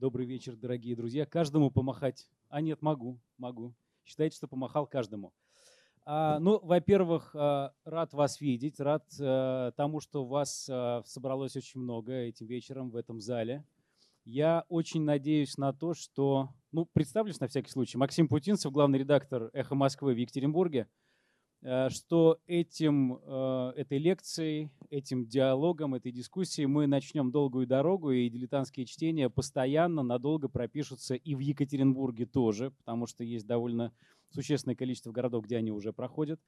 Добрый вечер, дорогие друзья. Каждому помахать. А нет, могу, могу. Считайте, что помахал каждому. А, ну, во-первых, а, рад вас видеть, рад а, тому, что вас а, собралось очень много этим вечером в этом зале. Я очень надеюсь на то, что... Ну, представлюсь на всякий случай. Максим Путинцев, главный редактор «Эхо Москвы» в Екатеринбурге – Э, что этим, э, этой лекцией, этим диалогом, этой дискуссией мы начнем долгую дорогу, и дилетантские чтения постоянно, надолго пропишутся и в Екатеринбурге тоже, потому что есть довольно существенное количество городов, где они уже проходят.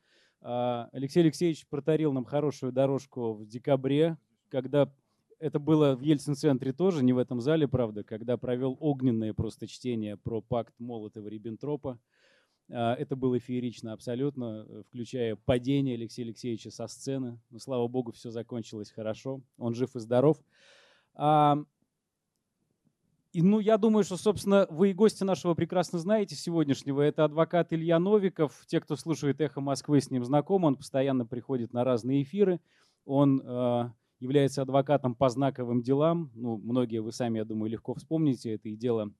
А, Алексей Алексеевич протарил нам хорошую дорожку в декабре, когда это было в Ельцин-центре тоже, не в этом зале, правда, когда провел огненное просто чтение про пакт Молотова-Риббентропа. А, это было феерично абсолютно, э, включая падение Алексея Алексеевича со сцены. Но, слава богу, все закончилось хорошо. Он жив и здоров. А, и, ну, я думаю, что, собственно, вы и гости нашего прекрасно знаете сегодняшнего. Это адвокат Илья Новиков. Те, кто слушает «Эхо Москвы», с ним знаком. Он постоянно приходит на разные эфиры. Он э, является адвокатом по знаковым делам. Ну, многие вы сами, я думаю, легко вспомните. Это и дело а,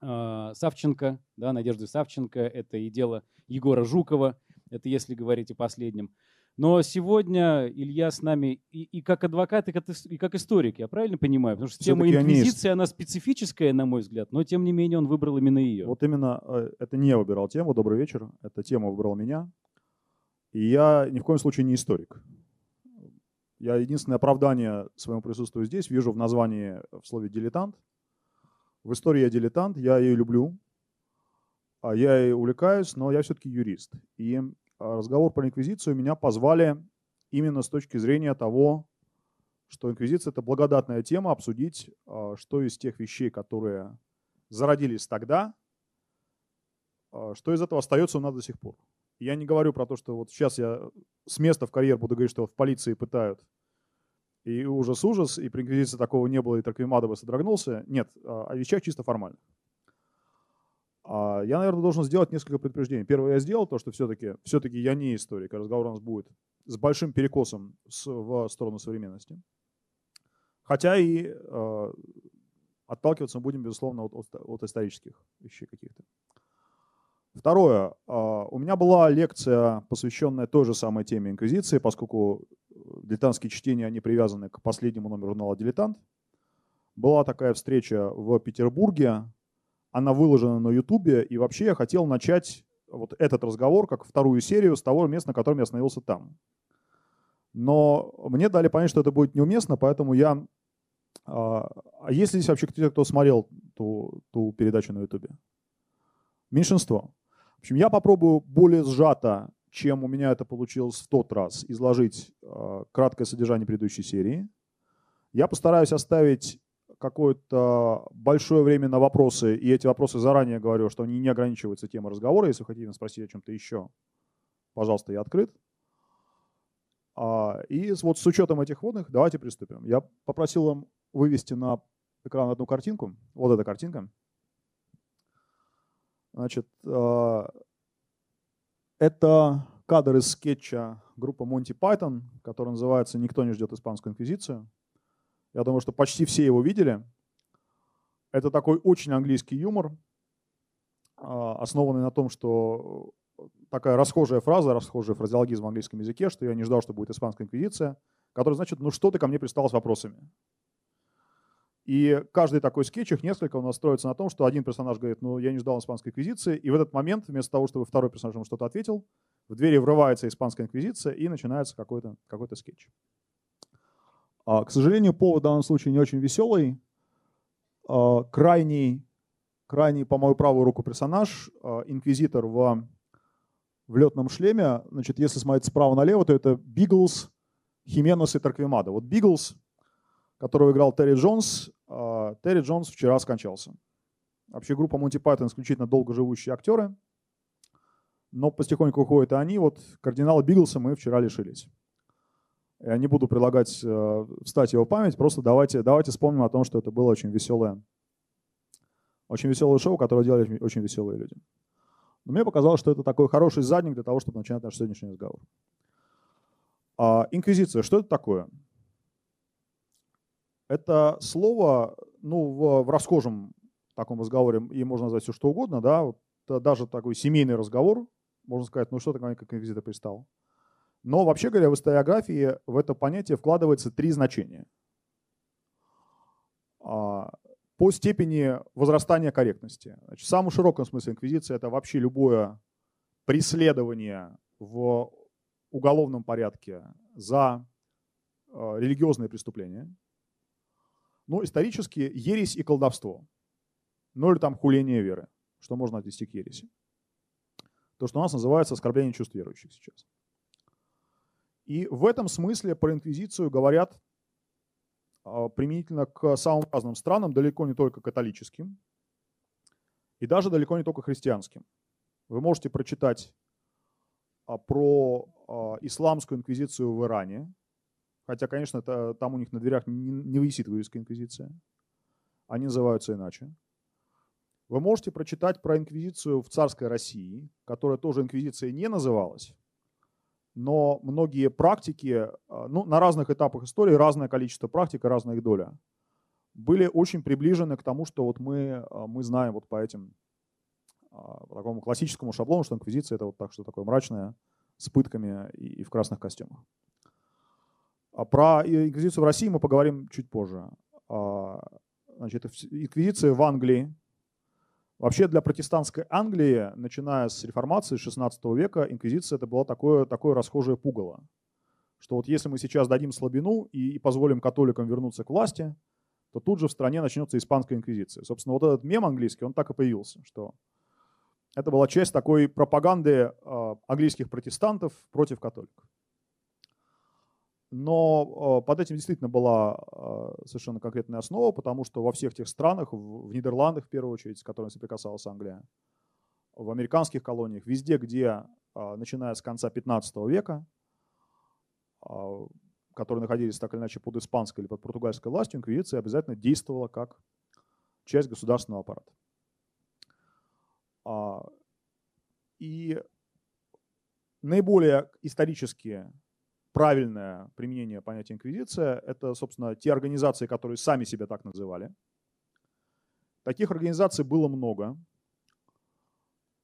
Савченко, да, Надежды Савченко, это и дело Егора Жукова, это если говорить о последнем. Но сегодня Илья с нами и, и как адвокат, и как, и как историк, я правильно понимаю? Потому что тема инквизиции, она специфическая, на мой взгляд, но тем не менее он выбрал именно ее. Вот именно э, это не я выбирал тему, добрый вечер, эта тема выбрал меня. И я ни в коем случае не историк. Я единственное оправдание своему присутствию здесь вижу в названии в слове «дилетант», в истории я дилетант, я ее люблю, а я ей увлекаюсь, но я все-таки юрист. И а, разговор про инквизицию меня позвали именно с точки зрения того, что инквизиция – это благодатная тема, обсудить, а, что из тех вещей, которые зародились тогда, что из этого остается у нас до сих пор. Я не говорю про то, что вот сейчас я с места в карьер буду говорить, что в полиции пытают и ужас-ужас, и при инквизиции такого не было, и Тарквимада бы содрогнулся. Нет, а, о вещах чисто формально. А, я, наверное, должен сделать несколько предупреждений. Первое я сделал, то, что все-таки все я не историк, а разговор у нас будет с большим перекосом в сторону современности. Хотя и э, отталкиваться мы будем, безусловно, от, от исторических вещей каких-то. Второе. У меня была лекция, посвященная той же самой теме инквизиции, поскольку дилетантские чтения, они привязаны к последнему номеру журнала «Дилетант». Была такая встреча в Петербурге, она выложена на Ютубе, и вообще я хотел начать вот этот разговор как вторую серию с того места, на котором я остановился там. Но мне дали понять, что это будет неуместно, поэтому я... А, а есть ли здесь вообще кто-то, кто смотрел ту, ту передачу на Ютубе? Меньшинство. В общем, я попробую более сжато чем у меня это получилось в тот раз, изложить э, краткое содержание предыдущей серии. Я постараюсь оставить какое-то большое время на вопросы, и эти вопросы заранее говорю, что они не ограничиваются темой разговора. Если вы хотите спросить о чем-то еще, пожалуйста, я открыт. А, и вот с учетом этих вводных давайте приступим. Я попросил вам вывести на экран одну картинку. Вот эта картинка. Значит, а, это кадр из скетча группы Monty Python, который называется «Никто не ждет испанскую инквизицию». Я думаю, что почти все его видели. Это такой очень английский юмор, а, основанный на том, что такая расхожая фраза, расхожий фразеологизм в английском языке, что я не ждал, что будет испанская инквизиция, который значит, ну что ты ко мне пристал с вопросами? И каждый такой скетч, их несколько, нас строится на том, что один персонаж говорит, ну, я не ждал испанской инквизиции, и в этот момент, вместо того, чтобы второй персонаж ему что-то ответил, в двери врывается испанская инквизиция, и начинается какой-то какой скетч. А, к сожалению, повод в данном случае не очень веселый. А, крайний, крайний по мою правую руку персонаж, а, инквизитор в, в летном шлеме, значит, если смотреть справа налево, то это Биглс, Хименес и Торквемада. Вот Биглс, которого играл Терри Джонс, Терри Джонс вчера скончался. Вообще группа Monty Python исключительно долгоживущие актеры, но потихоньку уходят и они. Вот кардинала Биглса мы вчера лишились. Я не буду предлагать э, встать его память, просто давайте, давайте вспомним о том, что это было очень веселое, очень веселое шоу, которое делали очень веселые люди. Но мне показалось, что это такой хороший задник для того, чтобы начинать наш сегодняшний разговор. А, инквизиция, что это такое? Это слово ну, в, в расхожем таком разговоре, и можно назвать все что угодно, да, вот, даже такой семейный разговор, можно сказать, ну что такое, как инквизитор пристал. Но вообще говоря, в историографии в это понятие вкладывается три значения. А, по степени возрастания корректности. Значит, в самом широком смысле инквизиция это вообще любое преследование в уголовном порядке за а, религиозные преступления. Ну, исторически ересь и колдовство. Ну или там хуление веры, что можно отнести к ереси. То, что у нас называется оскорбление чувств верующих сейчас. И в этом смысле про инквизицию говорят а, применительно к самым разным странам, далеко не только католическим, и даже далеко не только христианским. Вы можете прочитать а, про а, исламскую инквизицию в Иране, хотя, конечно, это, там у них на дверях не, не висит вывеска инквизиция, они называются иначе. Вы можете прочитать про инквизицию в царской России, которая тоже инквизицией не называлась, но многие практики, а, ну, на разных этапах истории разное количество практик и разная их доля, были очень приближены к тому, что вот мы, а, мы знаем вот по этим а, по такому классическому шаблону, что инквизиция это вот так, что такое мрачное, с пытками и, и в красных костюмах. А про инквизицию в России мы поговорим чуть позже. Значит, инквизиция в Англии Вообще для протестантской Англии, начиная с реформации 16 века, инквизиция это было такое, такое расхожее пугало. Что вот если мы сейчас дадим слабину и, и позволим католикам вернуться к власти, то тут же в стране начнется испанская инквизиция. Собственно, вот этот мем английский, он так и появился, что это была часть такой пропаганды э, английских протестантов против католиков. Но под этим действительно была а, совершенно конкретная основа, потому что во всех тех странах, в Нидерландах в первую очередь, с которыми соприкасалась Англия, в американских колониях, везде, где, а, начиная с конца 15 века, а, которые находились так или иначе под испанской или под португальской властью, инквизиция обязательно действовала как часть государственного аппарата. И наиболее исторические правильное применение понятия инквизиция – это, собственно, те организации, которые сами себя так называли. Таких организаций было много.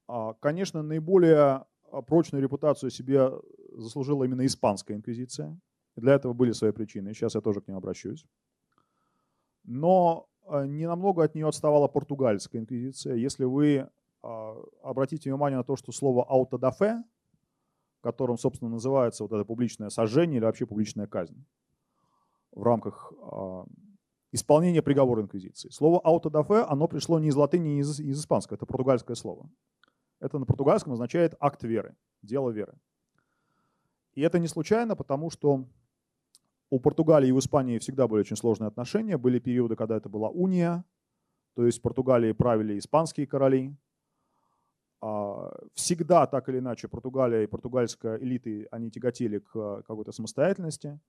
А, конечно, наиболее прочную репутацию себе заслужила именно испанская инквизиция. Для этого были свои причины, сейчас я тоже к ним обращусь. Но а, не намного от нее отставала португальская инквизиция. Если вы а, обратите внимание на то, что слово «аутодафе» которым, собственно, называется вот это публичное сожжение или вообще публичная казнь в рамках э, исполнения приговора инквизиции. Слово «аутодафе» оно пришло не из латыни, не из, из испанского, это португальское слово. Это на португальском означает акт веры, дело веры. И это не случайно, потому что у Португалии и в Испании всегда были очень сложные отношения. Были периоды, когда это была уния, то есть в Португалии правили испанские короли, а, всегда так или иначе Португалия и португальская элиты, они тяготели к какой-то самостоятельности.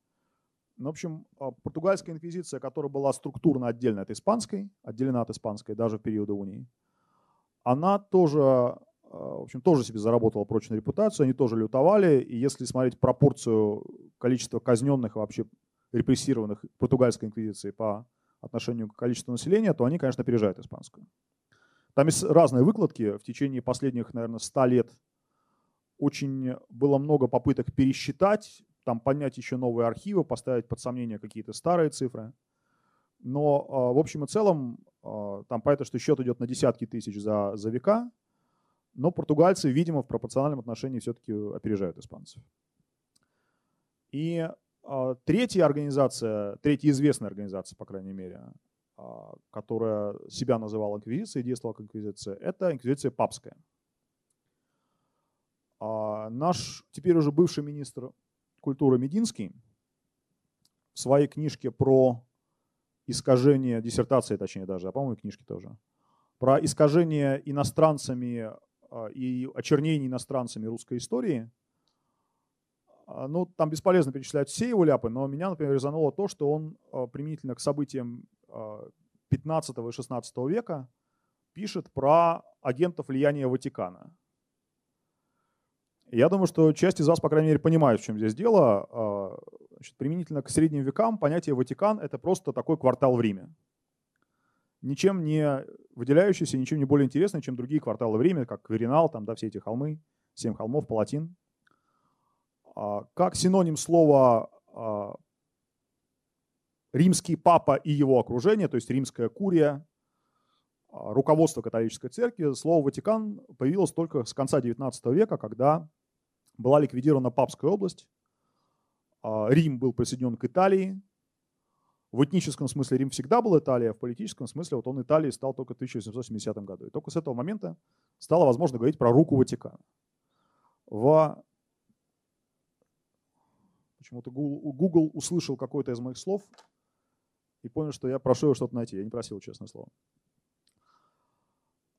Ну, в общем, а, португальская инквизиция, которая была структурно отдельно от испанской, отделена от испанской даже в периоды унии, она тоже, а, в общем, тоже себе заработала прочную репутацию, они тоже лютовали, и если смотреть пропорцию количества казненных вообще репрессированных португальской инквизицией по отношению к количеству населения, то они, конечно, опережают испанскую. Там есть разные выкладки. В течение последних, наверное, 100 лет очень было много попыток пересчитать, там поднять еще новые архивы, поставить под сомнение какие-то старые цифры. Но а, в общем и целом а, там понятно, что счет идет на десятки тысяч за, за века, но португальцы, видимо, в пропорциональном отношении все-таки опережают испанцев. И а, третья организация, третья известная организация, по крайней мере, которая себя называла инквизицией, действовала как инквизиция, это инквизиция папская. А наш теперь уже бывший министр культуры Мединский в своей книжке про искажение, диссертации точнее даже, а по-моему книжки тоже, про искажение иностранцами а, и очернение иностранцами русской истории, а, ну, там бесполезно перечислять все его ляпы, но меня, например, резануло то, что он применительно к событиям 15 и 16 века пишет про агентов влияния Ватикана. Я думаю, что часть из вас, по крайней мере, понимает, в чем здесь дело. А, значит, применительно к средним векам понятие Ватикан – это просто такой квартал в Риме. Ничем не выделяющийся, ничем не более интересный, чем другие кварталы в Риме, как Кверинал, там, да, все эти холмы, семь холмов, Палатин. А, как синоним слова а, римский папа и его окружение, то есть римская курия, а, руководство католической церкви, слово Ватикан появилось только с конца XIX века, когда была ликвидирована Папская область, Рим был присоединен к Италии, в этническом смысле Рим всегда был Италия, а в политическом смысле вот он Италией стал только в 1870 году. И только с этого момента стало возможно говорить про руку Ватикана. В... Почему-то Google услышал какое-то из моих слов и понял, что я прошу его что-то найти. Я не просил, честное слово.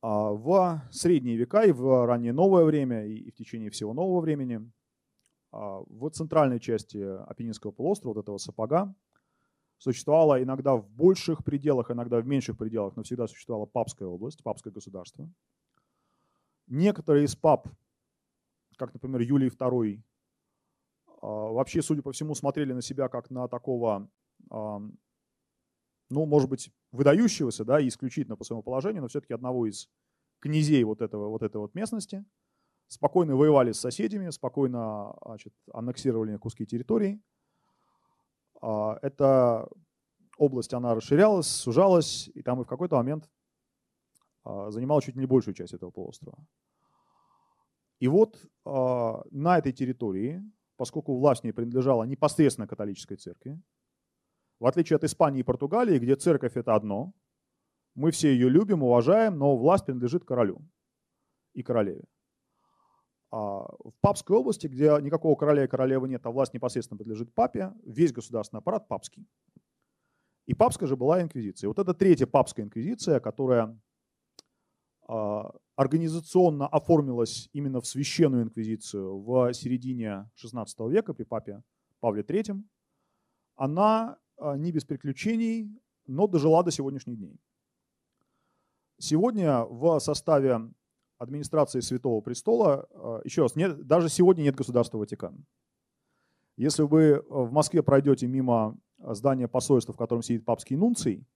А в средние века и в раннее новое время, и в течение всего нового времени, а, в центральной части Апеннинского полуострова, вот этого сапога, существовала иногда в больших пределах, иногда в меньших пределах, но всегда существовала папская область, папское государство. Некоторые из пап, как, например, Юлий II, а, вообще, судя по всему, смотрели на себя как на такого, ну, может быть, выдающегося, да, исключительно по своему положению, но все-таки одного из князей вот, этого, вот этой вот местности, спокойно воевали с соседями, спокойно значит, аннексировали куски территорий, а, эта область, она расширялась, сужалась, и там и в какой-то момент а, занимала чуть не большую часть этого полуострова. И вот а, на этой территории, поскольку власть не принадлежала непосредственно католической церкви, в отличие от Испании и Португалии, где церковь это одно, мы все ее любим, уважаем, но власть принадлежит королю и королеве. А в Папской области, где никакого короля и королевы нет, а власть непосредственно принадлежит папе, весь государственный аппарат папский. И папская же была инквизиция. Вот это третья папская инквизиция, которая а, организационно оформилась именно в священную инквизицию в середине XVI века при папе Павле III, она не без приключений, но дожила до сегодняшних дней. Сегодня в составе администрации Святого Престола, а, еще раз, нет, даже сегодня нет государства Ватикан. Если вы в Москве пройдете мимо здания посольства, в котором сидит папский нунций,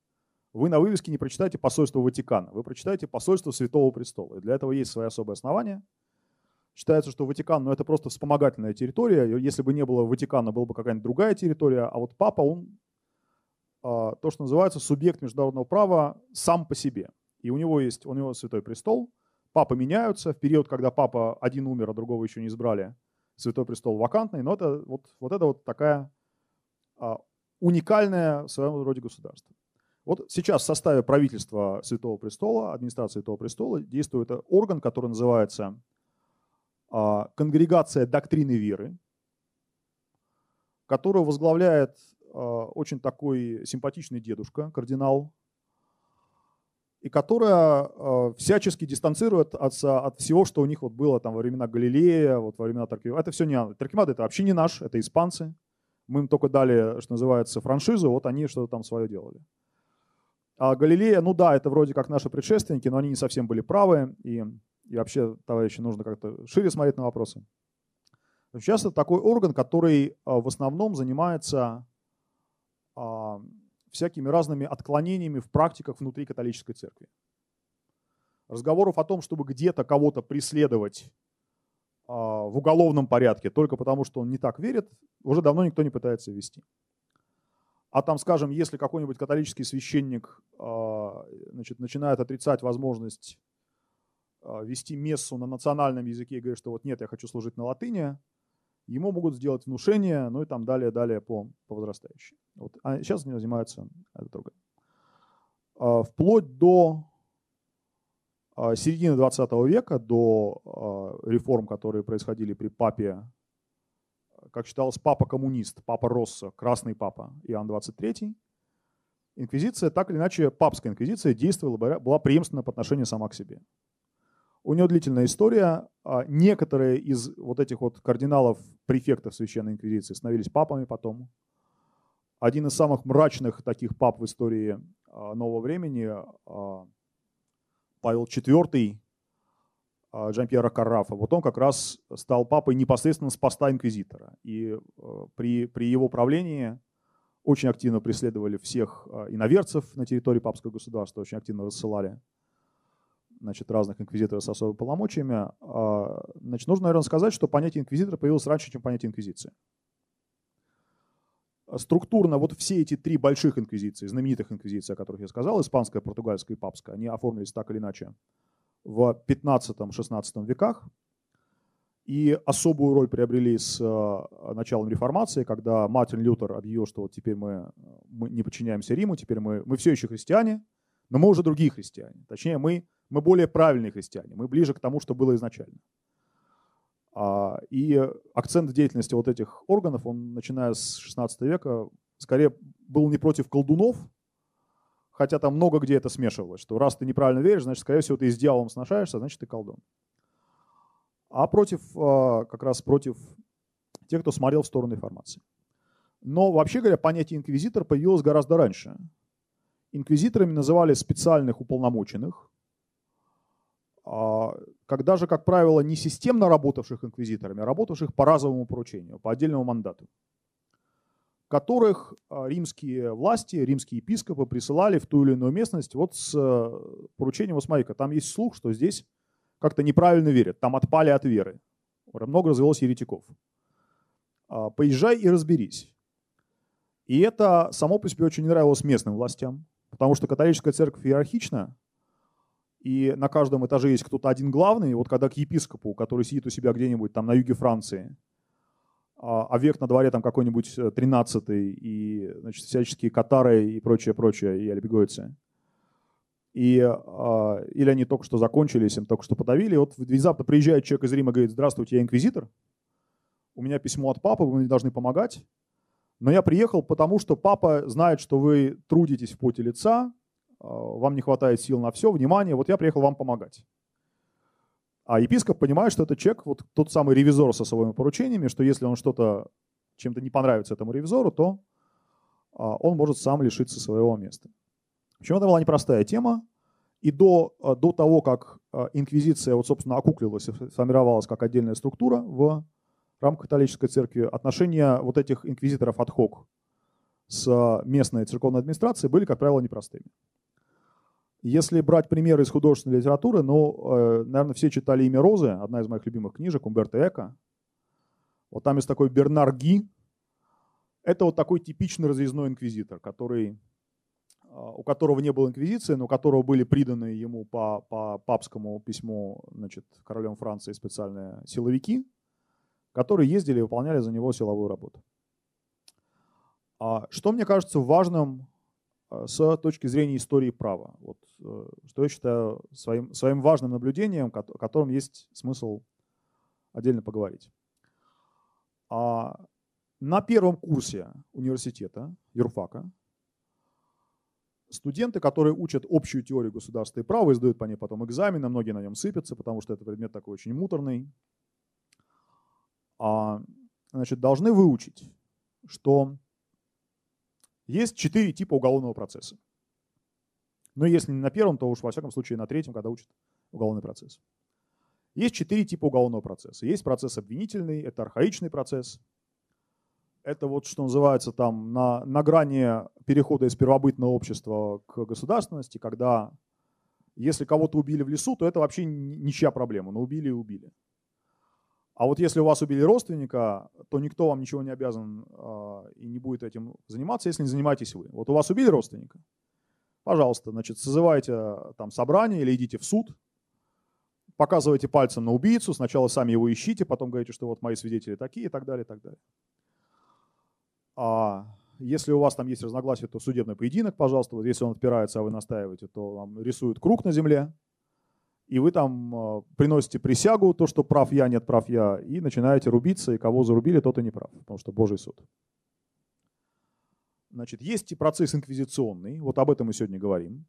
вы на вывеске не прочитаете посольство Ватикана, вы прочитаете посольство Святого Престола. И для этого есть свои особые основания. Считается, что Ватикан, ну это просто вспомогательная территория. Если бы не было Ватикана, была бы какая-нибудь другая территория. А вот папа, он а, то, что называется субъект международного права сам по себе. И у него есть, у него Святой Престол – Папы меняются. В период, когда папа один умер, а другого еще не избрали, Святой Престол вакантный. Но это вот, вот это вот такая а, уникальное в своем роде государство. Вот сейчас в составе правительства Святого Престола, администрации Святого Престола, действует орган, который называется а, Конгрегация доктрины веры, которую возглавляет а, очень такой симпатичный дедушка, кардинал и которая э, всячески дистанцирует от, от всего, что у них вот было там во времена Галилея, вот во времена Таркивада. Это все не Таркивада это вообще не наш, это испанцы. Мы им только дали, что называется, франшизу, вот они что-то там свое делали. А Галилея, ну да, это вроде как наши предшественники, но они не совсем были правы, и, и вообще, товарищи, нужно как-то шире смотреть на вопросы. Сейчас это такой орган, который э, в основном занимается а, всякими разными отклонениями в практиках внутри католической церкви. Разговоров о том, чтобы где-то кого-то преследовать а, в уголовном порядке только потому, что он не так верит, уже давно никто не пытается вести. А там, скажем, если какой-нибудь католический священник а, значит, начинает отрицать возможность а, вести мессу на национальном языке и говорит, что вот нет, я хочу служить на латыни, ему могут сделать внушение, ну и там далее, далее по, по возрастающей. Вот. А сейчас они занимаются это другое. А, вплоть до а, середины 20 века, до а, реформ, которые происходили при папе, как считалось, папа-коммунист, папа Росса, красный папа Иоанн 23, инквизиция, так или иначе, папская инквизиция действовала, была преемственна по отношению сама к себе. У него длительная история. А, некоторые из вот этих вот кардиналов, префектов Священной Инквизиции становились папами потом. Один из самых мрачных таких пап в истории а, нового времени, а, Павел IV, Джампьера Каррафа, вот он как раз стал папой непосредственно с поста инквизитора. И при, при его правлении очень активно преследовали всех иноверцев на территории папского государства, очень активно рассылали значит, разных инквизиторов с особыми полномочиями, а, значит, нужно, наверное, сказать, что понятие инквизитора появилось раньше, чем понятие инквизиции. Структурно вот все эти три больших инквизиции, знаменитых инквизиций, о которых я сказал, испанская, португальская и папская, они оформились так или иначе в 15-16 веках и особую роль приобрели с э, началом реформации, когда Мартин Лютер объявил, что вот теперь мы, мы не подчиняемся Риму, теперь мы, мы все еще христиане, но мы уже другие христиане. Точнее, мы, мы более правильные христиане, мы ближе к тому, что было изначально. А, и акцент деятельности вот этих органов, он, начиная с 16 века, скорее был не против колдунов, хотя там много где это смешивалось, что раз ты неправильно веришь, значит, скорее всего, ты с дьяволом сношаешься, значит, ты колдун. А против, а, как раз против тех, кто смотрел в сторону информации. Но вообще говоря, понятие инквизитор появилось гораздо раньше. Инквизиторами называли специальных уполномоченных, а, когда же, как правило, не системно работавших инквизиторами, а работавших по разовому поручению, по отдельному мандату, которых а, римские власти, римские епископы присылали в ту или иную местность вот с э, поручением, вот смотри там есть слух, что здесь как-то неправильно верят, там отпали от веры, много развелось еретиков. А, поезжай и разберись. И это само по себе очень нравилось местным властям, потому что католическая церковь иерархична, и на каждом этаже есть кто-то один главный. Вот когда к епископу, который сидит у себя где-нибудь там на юге Франции, а, а век на дворе там какой-нибудь 13 э, и значит, всяческие катары и прочее, прочее, и альбегойцы. И, а, или они только что закончились, им только что подавили. И вот внезапно приезжает человек из Рима и говорит, здравствуйте, я инквизитор, у меня письмо от папы, вы мне должны помогать. Но я приехал, потому что папа знает, что вы трудитесь в поте лица, вам не хватает сил на все, внимание, вот я приехал вам помогать. А епископ понимает, что это человек, вот тот самый ревизор со своими поручениями, что если он что-то чем-то не понравится этому ревизору, то а, он может сам лишиться своего места. Общем, это была непростая тема. И до, а, до того, как инквизиция, вот, собственно, окуклилась и сформировалась как отдельная структура в рамках католической церкви, отношения вот этих инквизиторов от хок с местной церковной администрацией были, как правило, непростыми. Если брать примеры из художественной литературы, ну, э, наверное, все читали «Имя Розы», одна из моих любимых книжек, Умберто Эко. Вот там есть такой Бернар Ги. Это вот такой типичный разъездной инквизитор, который, а, у которого не было инквизиции, но у которого были приданы ему по, по папскому письму значит, королем Франции специальные силовики, которые ездили и выполняли за него силовую работу. А что мне кажется важным с точки зрения истории права. Вот, э, что я считаю своим, своим важным наблюдением, о котором есть смысл отдельно поговорить. А на первом курсе университета, юрфака, студенты, которые учат общую теорию государства и права, издают по ней потом экзамены, многие на нем сыпятся, потому что это предмет такой очень муторный, а, значит, должны выучить, что есть четыре типа уголовного процесса. Но если не на первом, то уж во всяком случае на третьем, когда учат уголовный процесс. Есть четыре типа уголовного процесса. Есть процесс обвинительный, это архаичный процесс. Это вот что называется там на, на грани перехода из первобытного общества к государственности, когда если кого-то убили в лесу, то это вообще ничья проблема, но убили и убили. А вот если у вас убили родственника, то никто вам ничего не обязан э, и не будет этим заниматься, если не занимаетесь вы. Вот у вас убили родственника, пожалуйста, значит, созывайте а, там собрание или идите в суд, показывайте пальцем на убийцу, сначала сами его ищите, потом говорите, что вот мои свидетели такие и так далее, и так далее. А если у вас там есть разногласия, то судебный поединок, пожалуйста. Вот если он отпирается, а вы настаиваете, то вам рисуют круг на земле, и вы там э, приносите присягу, то, что прав я, нет прав я, и начинаете рубиться, и кого зарубили, тот и не прав, потому что Божий суд. Значит, есть и процесс инквизиционный, вот об этом мы сегодня говорим.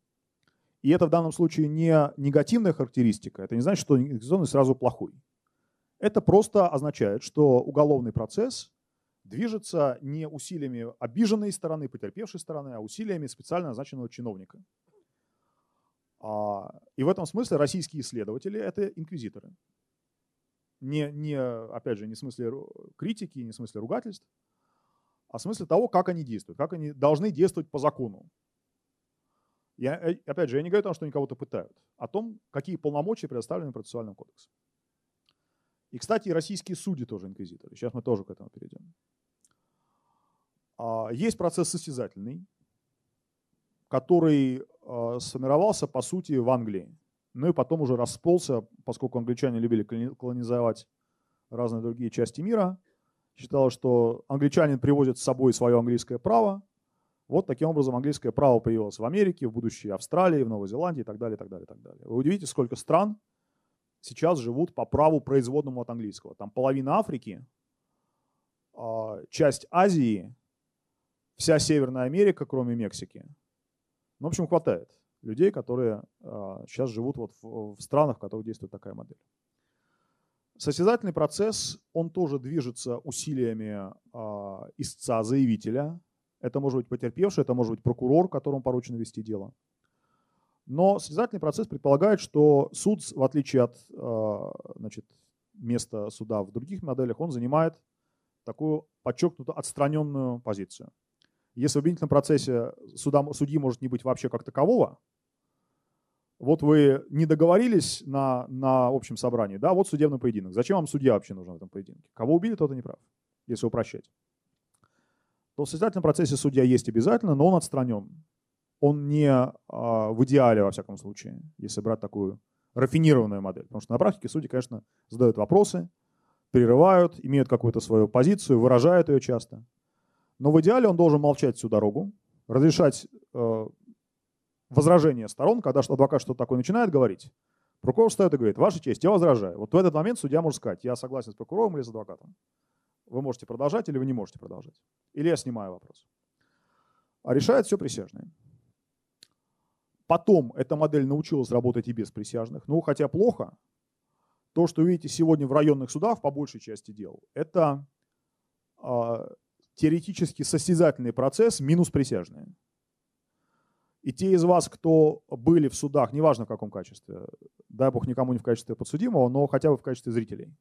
И это в данном случае не негативная характеристика, это не значит, что инквизиционный сразу плохой. Это просто означает, что уголовный процесс движется не усилиями обиженной стороны, потерпевшей стороны, а усилиями специально назначенного чиновника. А, и в этом смысле российские исследователи – это инквизиторы. Не, не, опять же, не в смысле критики, не в смысле ругательств, а в смысле того, как они действуют, как они должны действовать по закону. Я, э, опять же, я не говорю о том, что они кого-то пытают, о том, какие полномочия предоставлены процессуальным кодексом. И, кстати, и российские судьи тоже инквизиторы. Сейчас мы тоже к этому перейдем. А, есть процесс состязательный, который сформировался, по сути, в Англии. Ну и потом уже расползся, поскольку англичане любили колонизовать разные другие части мира. Считалось, что англичанин привозит с собой свое английское право. Вот таким образом английское право появилось в Америке, в будущей Австралии, в Новой Зеландии и так далее, и так далее, и так далее. Вы удивитесь, сколько стран сейчас живут по праву производному от английского. Там половина Африки, а, часть Азии, вся Северная Америка, кроме Мексики. Ну, в общем, хватает людей, которые сейчас а, живут вот в странах, в которых действует такая модель. Состязательный процесс, он тоже движется усилиями э, истца, заявителя. Это может быть потерпевший, это может быть прокурор, которому поручено вести дело. Но состязательный процесс предполагает, что суд, в отличие от э, значит, места суда в других моделях, он занимает такую подчеркнуто отстраненную позицию. Если в обвинительном процессе суда, судьи может не быть вообще как такового, вот вы не договорились на, на общем собрании, да, вот судебный поединок. Зачем вам судья вообще нужен в этом поединке? Кого убили, тот и не прав, если упрощать. То в состязательном процессе судья есть обязательно, но он отстранен. Он не а, в идеале, во всяком случае, если брать такую рафинированную модель. Потому что на практике судьи, конечно, задают вопросы, прерывают, имеют какую-то свою позицию, выражают ее часто. Но в идеале он должен молчать всю дорогу, разрешать э, возражение сторон, когда адвокат что-то такое начинает говорить, прокурор встает и говорит, ваша честь, я возражаю. Вот в этот момент судья может сказать, я согласен с прокурором или с адвокатом. Вы можете продолжать или вы не можете продолжать. Или я снимаю вопрос. А решает все присяжные. Потом эта модель научилась работать и без присяжных. Ну, хотя плохо, то, что видите сегодня в районных судах, по большей части дел, это э, теоретически состязательный процесс минус присяжные. И те из вас, кто были в судах, неважно в каком качестве, дай бог никому не в качестве подсудимого, но хотя бы в качестве зрителей.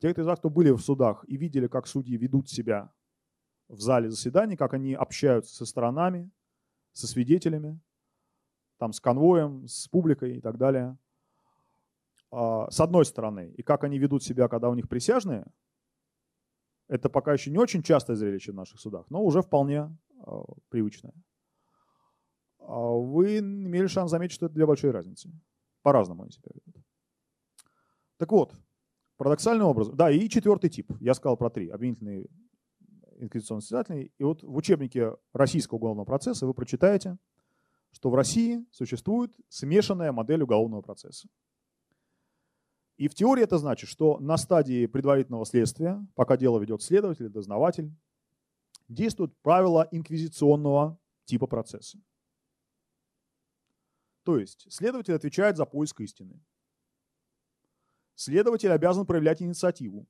Те из вас, кто были в судах и видели, как судьи ведут себя в зале заседаний, как они общаются со сторонами, со свидетелями, там, с конвоем, с публикой и так далее. А, с одной стороны, и как они ведут себя, когда у них присяжные, это пока еще не очень частое зрелище в наших судах, но уже вполне а, привычное. А вы имели шанс заметить, что это две большие разницы. По-разному они себя ведут. Так вот, парадоксальным образом, да, и четвертый тип, я сказал про три, обвинительный, инквизиционно состязательный. И вот в учебнике российского уголовного процесса вы прочитаете, что в России существует смешанная модель уголовного процесса. И в теории это значит, что на стадии предварительного следствия, пока дело ведет следователь, дознаватель, действуют правила инквизиционного типа процесса. То есть следователь отвечает за поиск истины. Следователь обязан проявлять инициативу.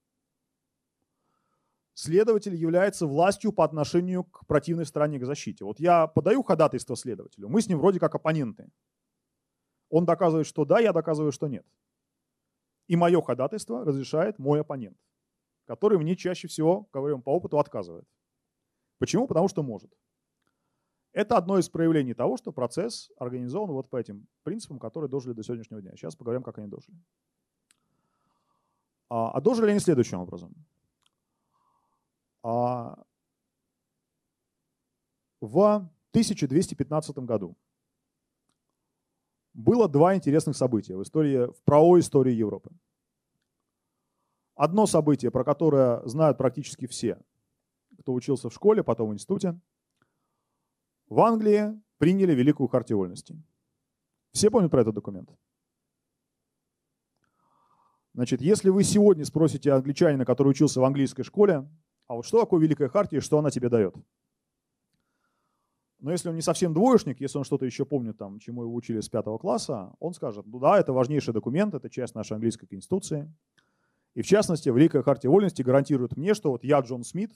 Следователь является властью по отношению к противной стороне к защите. Вот я подаю ходатайство следователю, мы с ним вроде как оппоненты. Он доказывает, что да, я доказываю, что нет. И мое ходатайство разрешает мой оппонент, который мне чаще всего, говорю по опыту, отказывает. Почему? Потому что может. Это одно из проявлений того, что процесс организован вот по этим принципам, которые дожили до сегодняшнего дня. Сейчас поговорим, как они дожили. А, а дожили они следующим образом. А, в 1215 году было два интересных события в, истории, в правовой истории Европы. Одно событие, про которое знают практически все, кто учился в школе, потом в институте – в Англии приняли Великую Хартию Вольности. Все помнят про этот документ? Значит, если вы сегодня спросите англичанина, который учился в английской школе, а вот что такое Великая Хартия и что она тебе дает? Но если он не совсем двоечник, если он что-то еще помнит, там, чему его учили с пятого класса, он скажет, ну да, это важнейший документ, это часть нашей английской конституции. И в частности, Великая Хартия Вольности гарантирует мне, что вот я, Джон Смит,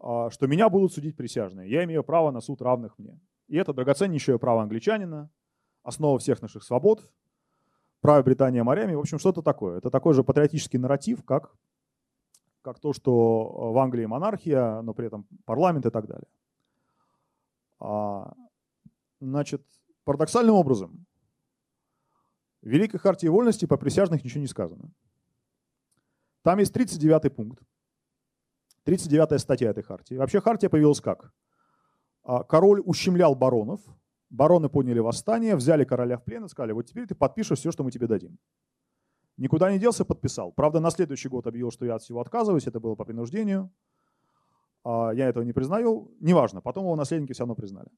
а, что меня будут судить присяжные. Я имею право на суд равных мне. И это драгоценнейшее право англичанина, основа всех наших свобод, право Британия морями. В общем, что-то такое. Это такой же патриотический нарратив, как, как то, что в Англии монархия, но при этом парламент и так далее. А, Значит, парадоксальным образом, в Великой Хартии Вольности по присяжных ничего не сказано. Там есть 39-й пункт, 39-я статья этой хартии. Вообще хартия появилась как? А, король ущемлял баронов, бароны подняли восстание, взяли короля в плен и сказали, вот теперь ты подпишешь все, что мы тебе дадим. Никуда не делся, подписал. Правда, на следующий год объявил, что я от всего отказываюсь, это было по принуждению. А, я этого не признаю, неважно, потом его наследники все равно признали.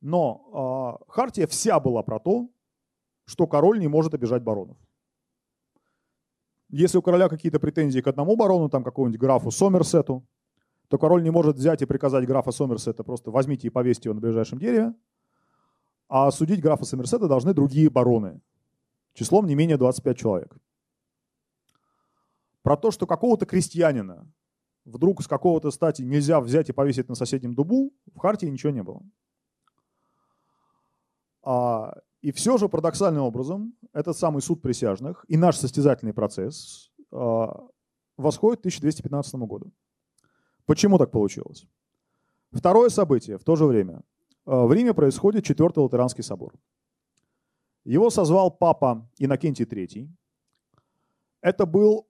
Но э, Хартия вся была про то, что король не может обижать баронов. Если у короля какие-то претензии к одному барону, там какому-нибудь графу Сомерсету, то король не может взять и приказать графа Сомерсета просто возьмите и повесьте его на ближайшем дереве, а судить графа Сомерсета должны другие бароны, числом не менее 25 человек. Про то, что какого-то крестьянина вдруг с какого-то стати нельзя взять и повесить на соседнем дубу, в Хартии ничего не было. А, и все же парадоксальным образом этот самый суд присяжных и наш состязательный процесс а, восходит к 1215 году. Почему так получилось? Второе событие в то же время. А, в Риме происходит Четвертый Латеранский собор. Его созвал папа Иннокентий III. Это был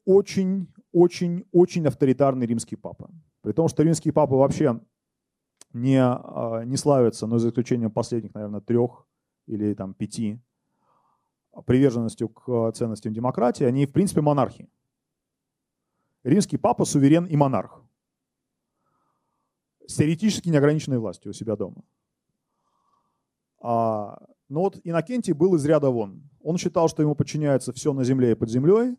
очень-очень-очень авторитарный римский папа. При том, что римские папы вообще не, не славятся, но за исключением последних, наверное, трех или там пяти приверженностью к ценностям демократии, они в принципе монархи. Римский папа суверен и монарх. С теоретически неограниченной властью у себя дома. А, но вот Иннокентий был из ряда вон. Он считал, что ему подчиняется все на земле и под землей.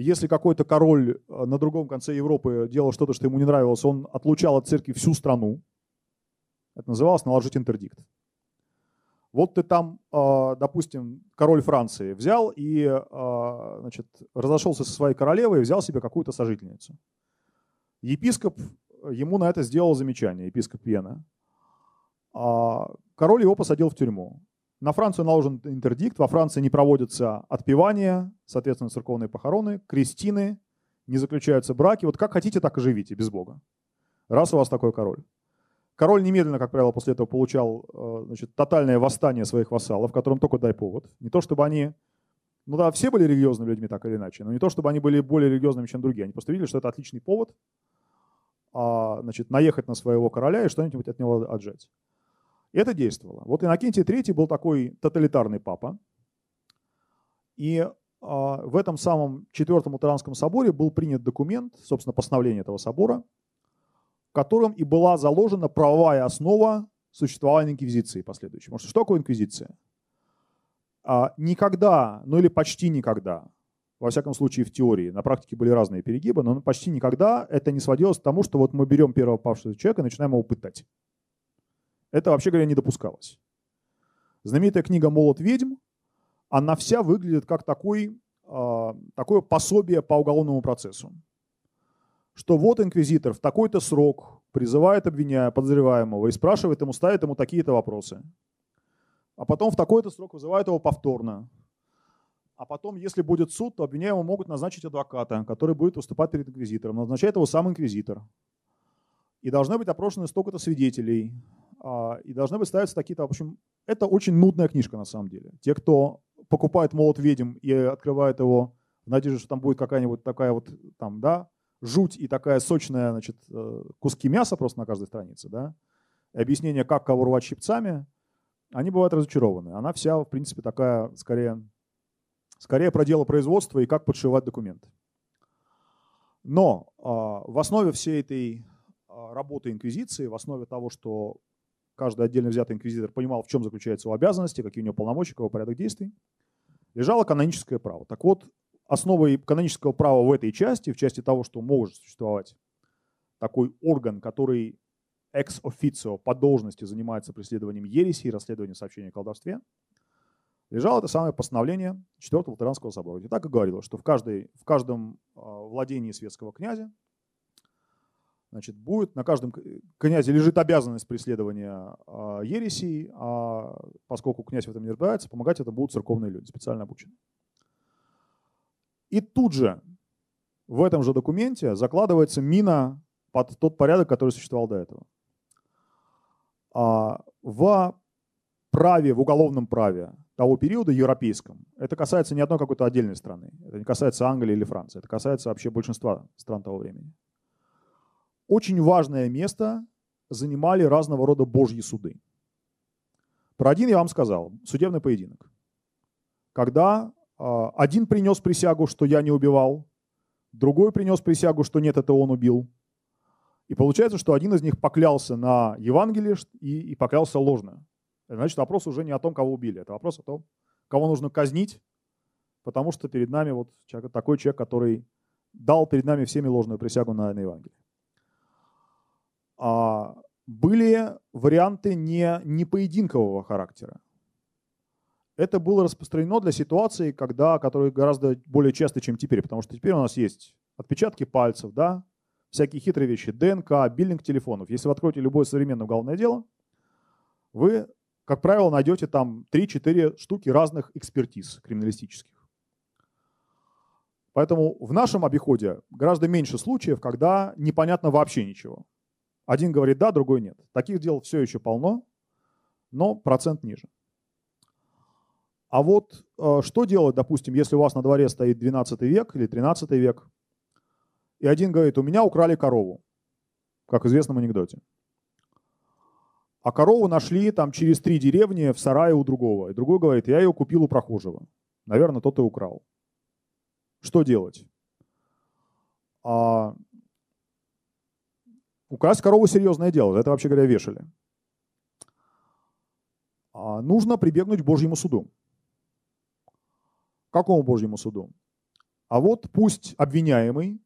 Если какой-то король э, на другом конце Европы делал что-то, что ему не нравилось, он отлучал от церкви всю страну. Это называлось наложить интердикт. Вот ты там, а, допустим, король Франции взял и а, значит, разошелся со своей королевой и взял себе какую-то сожительницу. Епископ ему на это сделал замечание, епископ Вена. А король его посадил в тюрьму. На Францию наложен интердикт, во Франции не проводятся отпевания, соответственно, церковные похороны, крестины, не заключаются браки. Вот как хотите, так и живите, без Бога. Раз у вас такой король. Король немедленно, как правило, после этого получал э, значит, тотальное восстание своих вассалов, которым только дай повод. Не то, чтобы они, ну да, все были религиозными людьми так или иначе, но не то, чтобы они были более религиозными, чем другие. Они просто видели, что это отличный повод а, значит, наехать на своего короля и что-нибудь от него отжать. Это действовало. Вот Иннокентий III был такой тоталитарный папа. И а, в этом самом Четвертом Латеранском соборе был принят документ, собственно, постановление этого собора – которым и была заложена правовая основа существования инквизиции последующей. Потому что что такое инквизиция? А, никогда, ну или почти никогда, во всяком случае в теории, на практике были разные перегибы, но почти никогда это не сводилось к тому, что вот мы берем первого павшего человека и начинаем его пытать. Это, вообще говоря, не допускалось. Знаменитая книга «Молот ведьм», она вся выглядит как такой, а, такое пособие по уголовному процессу что вот инквизитор в такой-то срок призывает обвиняя подозреваемого и спрашивает ему, ставит ему такие-то вопросы. А потом в такой-то срок вызывает его повторно. А потом, если будет суд, то обвиняемому могут назначить адвоката, который будет выступать перед инквизитором. Назначает его сам инквизитор. И должны быть опрошены столько-то свидетелей. А, и должны быть ставиться такие-то... В общем, это очень нудная книжка на самом деле. Те, кто покупает молот ведьм и открывает его в надежде, что там будет какая-нибудь такая вот там, да, жуть и такая сочная, значит, э, куски мяса просто на каждой странице, да, и объяснение, как кого рвать щипцами, они бывают разочарованы. Она вся, в принципе, такая, скорее, скорее про дело производства и как подшивать документы. Но а, в основе всей этой а, работы инквизиции, в основе того, что каждый отдельно взятый инквизитор понимал, в чем заключаются его обязанности, какие у него полномочия, какой порядок действий, лежало каноническое право. Так вот, основой канонического права в этой части, в части того, что может существовать такой орган, который ex officio по должности занимается преследованием ереси и расследованием сообщений о колдовстве, лежало это самое постановление Четвертого Латеранского собора, где так и говорилось, что в, каждой, в каждом а, владении светского князя значит, будет, на каждом князе лежит обязанность преследования э, ересей, а поскольку князь в этом не разбирается, помогать это будут церковные люди, специально обученные. И тут же в этом же документе закладывается мина под тот порядок, который существовал до этого. А, в праве, в уголовном праве того периода европейском, это касается не одной какой-то отдельной страны. Это не касается Англии или Франции. Это касается вообще большинства стран того времени. Очень важное место занимали разного рода божьи суды. Про один я вам сказал. Судебный поединок. Когда э, один принес присягу, что я не убивал, другой принес присягу, что нет, это он убил. И получается, что один из них поклялся на Евангелие и, и поклялся ложно. Значит, вопрос уже не о том, кого убили, это вопрос о том, кого нужно казнить, потому что перед нами вот такой человек, который дал перед нами всеми ложную присягу на, на Евангелие. А, были варианты не, не поединкового характера. Это было распространено для ситуации, когда, которые гораздо более часто, чем теперь, потому что теперь у нас есть отпечатки пальцев, да, всякие хитрые вещи, ДНК, биллинг телефонов. Если вы откроете любое современное уголовное дело, вы, как правило, найдете там 3-4 штуки разных экспертиз криминалистических. Поэтому в нашем обиходе гораздо меньше случаев, когда непонятно вообще ничего. Один говорит да, другой нет. Таких дел все еще полно, но процент ниже. А вот э, что делать, допустим, если у вас на дворе стоит 12 век или 13 век, и один говорит, у меня украли корову, как в известном анекдоте. А корову нашли там через три деревни в сарае у другого. И другой говорит, я ее купил у прохожего. Наверное, тот и украл. Что делать? А, Украсть корову серьезное дело, это вообще говоря вешали. А нужно прибегнуть к Божьему суду. Какому Божьему суду? А вот пусть обвиняемый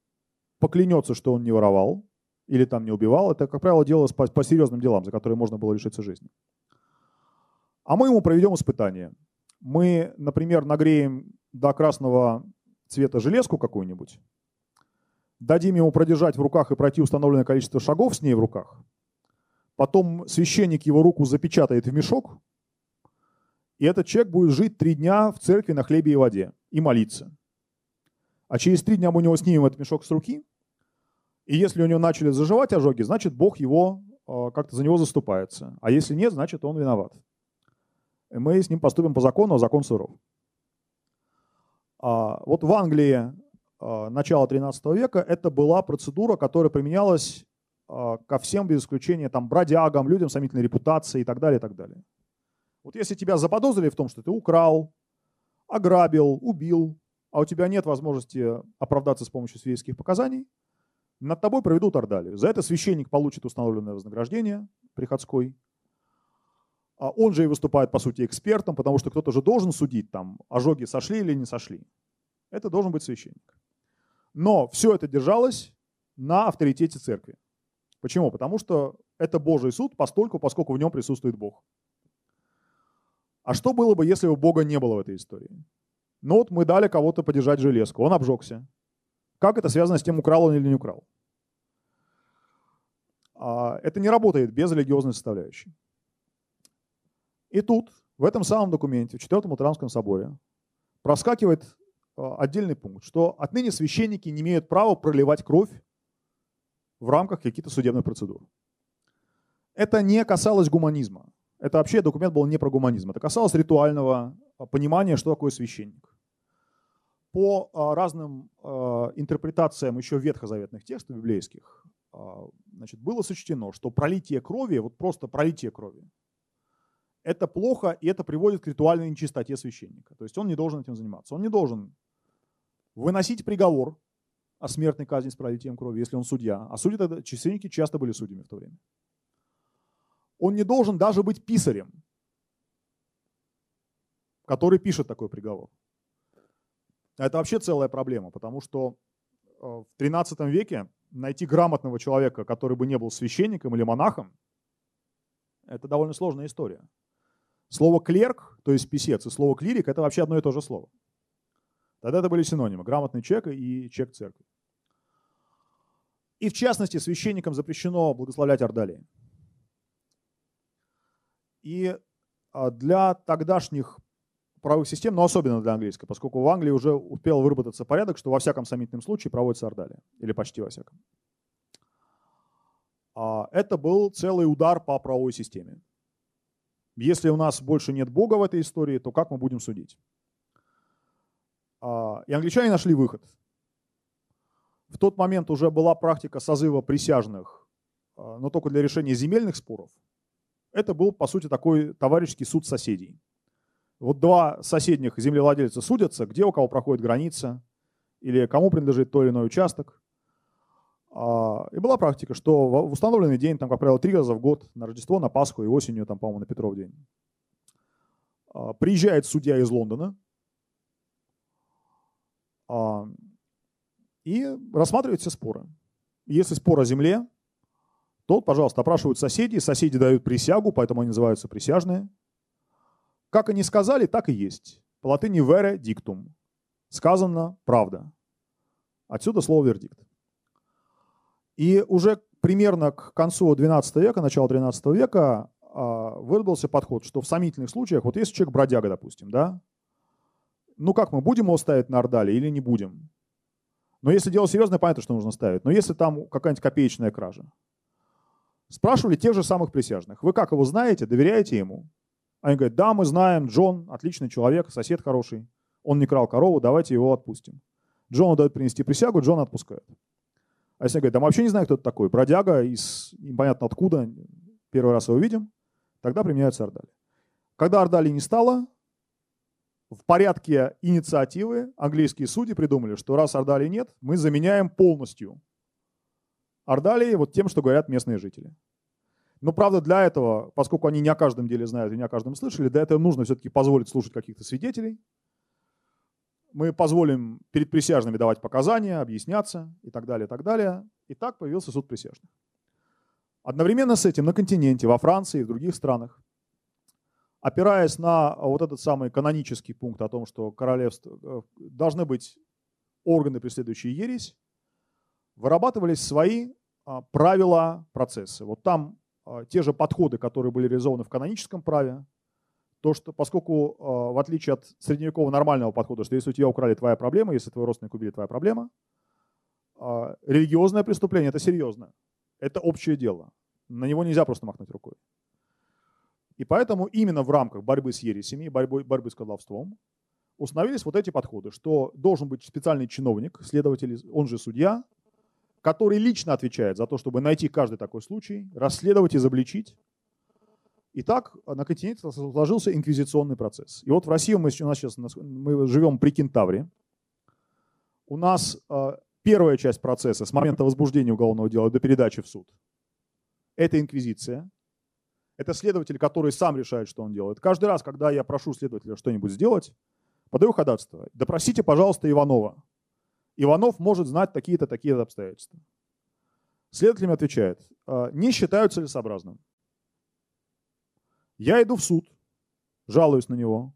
поклянется, что он не воровал или там не убивал. Это, как правило, делалось по, по серьезным делам, за которые можно было лишиться жизни. А мы ему проведем испытание. Мы, например, нагреем до красного цвета железку какую-нибудь, дадим ему продержать в руках и пройти установленное количество шагов с ней в руках, потом священник его руку запечатает в мешок, и этот человек будет жить три дня в церкви на хлебе и воде и молиться. А через три дня мы у него снимем этот мешок с руки, и если у него начали заживать ожоги, значит Бог его э, как-то за него заступается. А если нет, значит он виноват. И мы с ним поступим по закону, а закон суров. А, вот в Англии начала 13 века, это была процедура, которая применялась а, ко всем, без исключения там, бродягам, людям сомнительной репутации и так далее, и так далее. Вот если тебя заподозрили в том, что ты украл, ограбил, убил, а у тебя нет возможности оправдаться с помощью свидетельских показаний, над тобой проведут ордалию. За это священник получит установленное вознаграждение приходской. А он же и выступает, по сути, экспертом, потому что кто-то же должен судить, там, ожоги сошли или не сошли. Это должен быть священник. Но все это держалось на авторитете церкви. Почему? Потому что это Божий суд, постольку, поскольку в нем присутствует Бог. А что было бы, если бы Бога не было в этой истории? Ну вот мы дали кого-то подержать железку, он обжегся. Как это связано с тем, украл он или не украл? А, это не работает без религиозной составляющей. И тут, в этом самом документе, в Четвертом Лутеранском соборе, проскакивает отдельный пункт, что отныне священники не имеют права проливать кровь в рамках каких-то судебных процедур. Это не касалось гуманизма. Это вообще документ был не про гуманизм. Это касалось ритуального а, понимания, что такое священник. По а, разным интерпретациям еще ветхозаветных текстов библейских значит, было сочтено, что пролитие крови, вот просто пролитие крови, это плохо, и это приводит к ритуальной нечистоте священника. То есть он не должен этим заниматься. Он не должен выносить приговор о смертной казни с пролитием крови, если он судья. А судьи тогда, священники часто были судьями в то время. Он не должен даже быть писарем, который пишет такой приговор. Это вообще целая проблема, потому что э, в 13 веке найти грамотного человека, который бы не был священником или монахом, это довольно сложная история. Слово клерк, то есть писец, и слово клирик – это вообще одно и то же слово. Тогда это были синонимы – грамотный человек и человек церкви. И в частности, священникам запрещено благословлять ордалии. И а, для тогдашних правовых систем, но особенно для английской, поскольку в Англии уже успел выработаться порядок, что во всяком сомнительном случае проводится ордалия, или почти во всяком. а, это был целый удар по правовой системе. Если у нас больше нет Бога в этой истории, то как мы будем судить? А, и англичане нашли выход. В тот момент уже была практика созыва присяжных, а, но только для решения земельных споров. Это был, по сути, такой товарищеский суд соседей. Вот два соседних землевладельца судятся, где у кого проходит граница, или кому принадлежит той или иной участок. А, и была практика, что в установленный день, там, как правило, три раза в год, на Рождество, на Пасху и осенью, там, по-моему, на Петров день, приезжает судья из Лондона и рассматривает все споры. Если спор о земле, то, пожалуйста, опрашивают соседей, соседи дают присягу, поэтому они называются присяжные. Как они сказали, так и есть. По латыни «vere dictum» сказано «правда». Отсюда слово «вердикт». И уже примерно к концу XII века, началу XIII века а, выработался подход, что в сомнительных случаях, вот если человек бродяга, допустим, да, ну как мы, будем его ставить на ордале или не будем? Но если дело серьезное, понятно, что нужно ставить. Но если там какая-нибудь копеечная кража. Спрашивали тех же самых присяжных. Вы как его знаете, доверяете ему? Они говорят, да, мы знаем, Джон отличный человек, сосед хороший. Он не крал корову, давайте его отпустим. Джону дают принести присягу, Джон отпускают. А если говорит, да мы вообще не знаем, кто это такой, бродяга из непонятно откуда, первый раз его видим, тогда применяются ордали. Когда ордали не стало, в порядке инициативы английские судьи придумали, что раз ордали нет, мы заменяем полностью ордалии вот тем, что говорят местные жители. Но правда для этого, поскольку они не о каждом деле знают и не о каждом слышали, для этого нужно все-таки позволить слушать каких-то свидетелей, мы позволим перед присяжными давать показания, объясняться и так далее, и так далее. И так появился суд присяжных. Одновременно с этим на континенте, во Франции и в других странах, опираясь на вот этот самый канонический пункт о том, что королевство, э, должны быть органы, преследующие ересь, вырабатывались свои а, правила процесса. Вот там а, те же подходы, которые были реализованы в каноническом праве, то, что поскольку, а, в отличие от средневекового нормального подхода, что если у тебя украли твоя проблема, если твой родственник убили твоя проблема, а, религиозное преступление – это серьезно. Это общее дело. На него нельзя просто махнуть рукой. И поэтому именно в рамках борьбы с ересями, борьбы, борьбы с колдовством установились вот эти подходы, что должен быть специальный чиновник, следователь, он же судья, который лично отвечает за то, чтобы найти каждый такой случай, расследовать, изобличить, и так на континенте сложился инквизиционный процесс. И вот в России мы, у нас сейчас, мы живем при Кентавре. У нас э, первая часть процесса с момента возбуждения уголовного дела до передачи в суд – это инквизиция. Это следователь, который сам решает, что он делает. Каждый раз, когда я прошу следователя что-нибудь сделать, подаю ходатайство. Допросите, пожалуйста, Иванова. Иванов может знать такие-то, такие-то обстоятельства. Следователь мне отвечает, не считаю целесообразным. Я иду в суд, жалуюсь на него.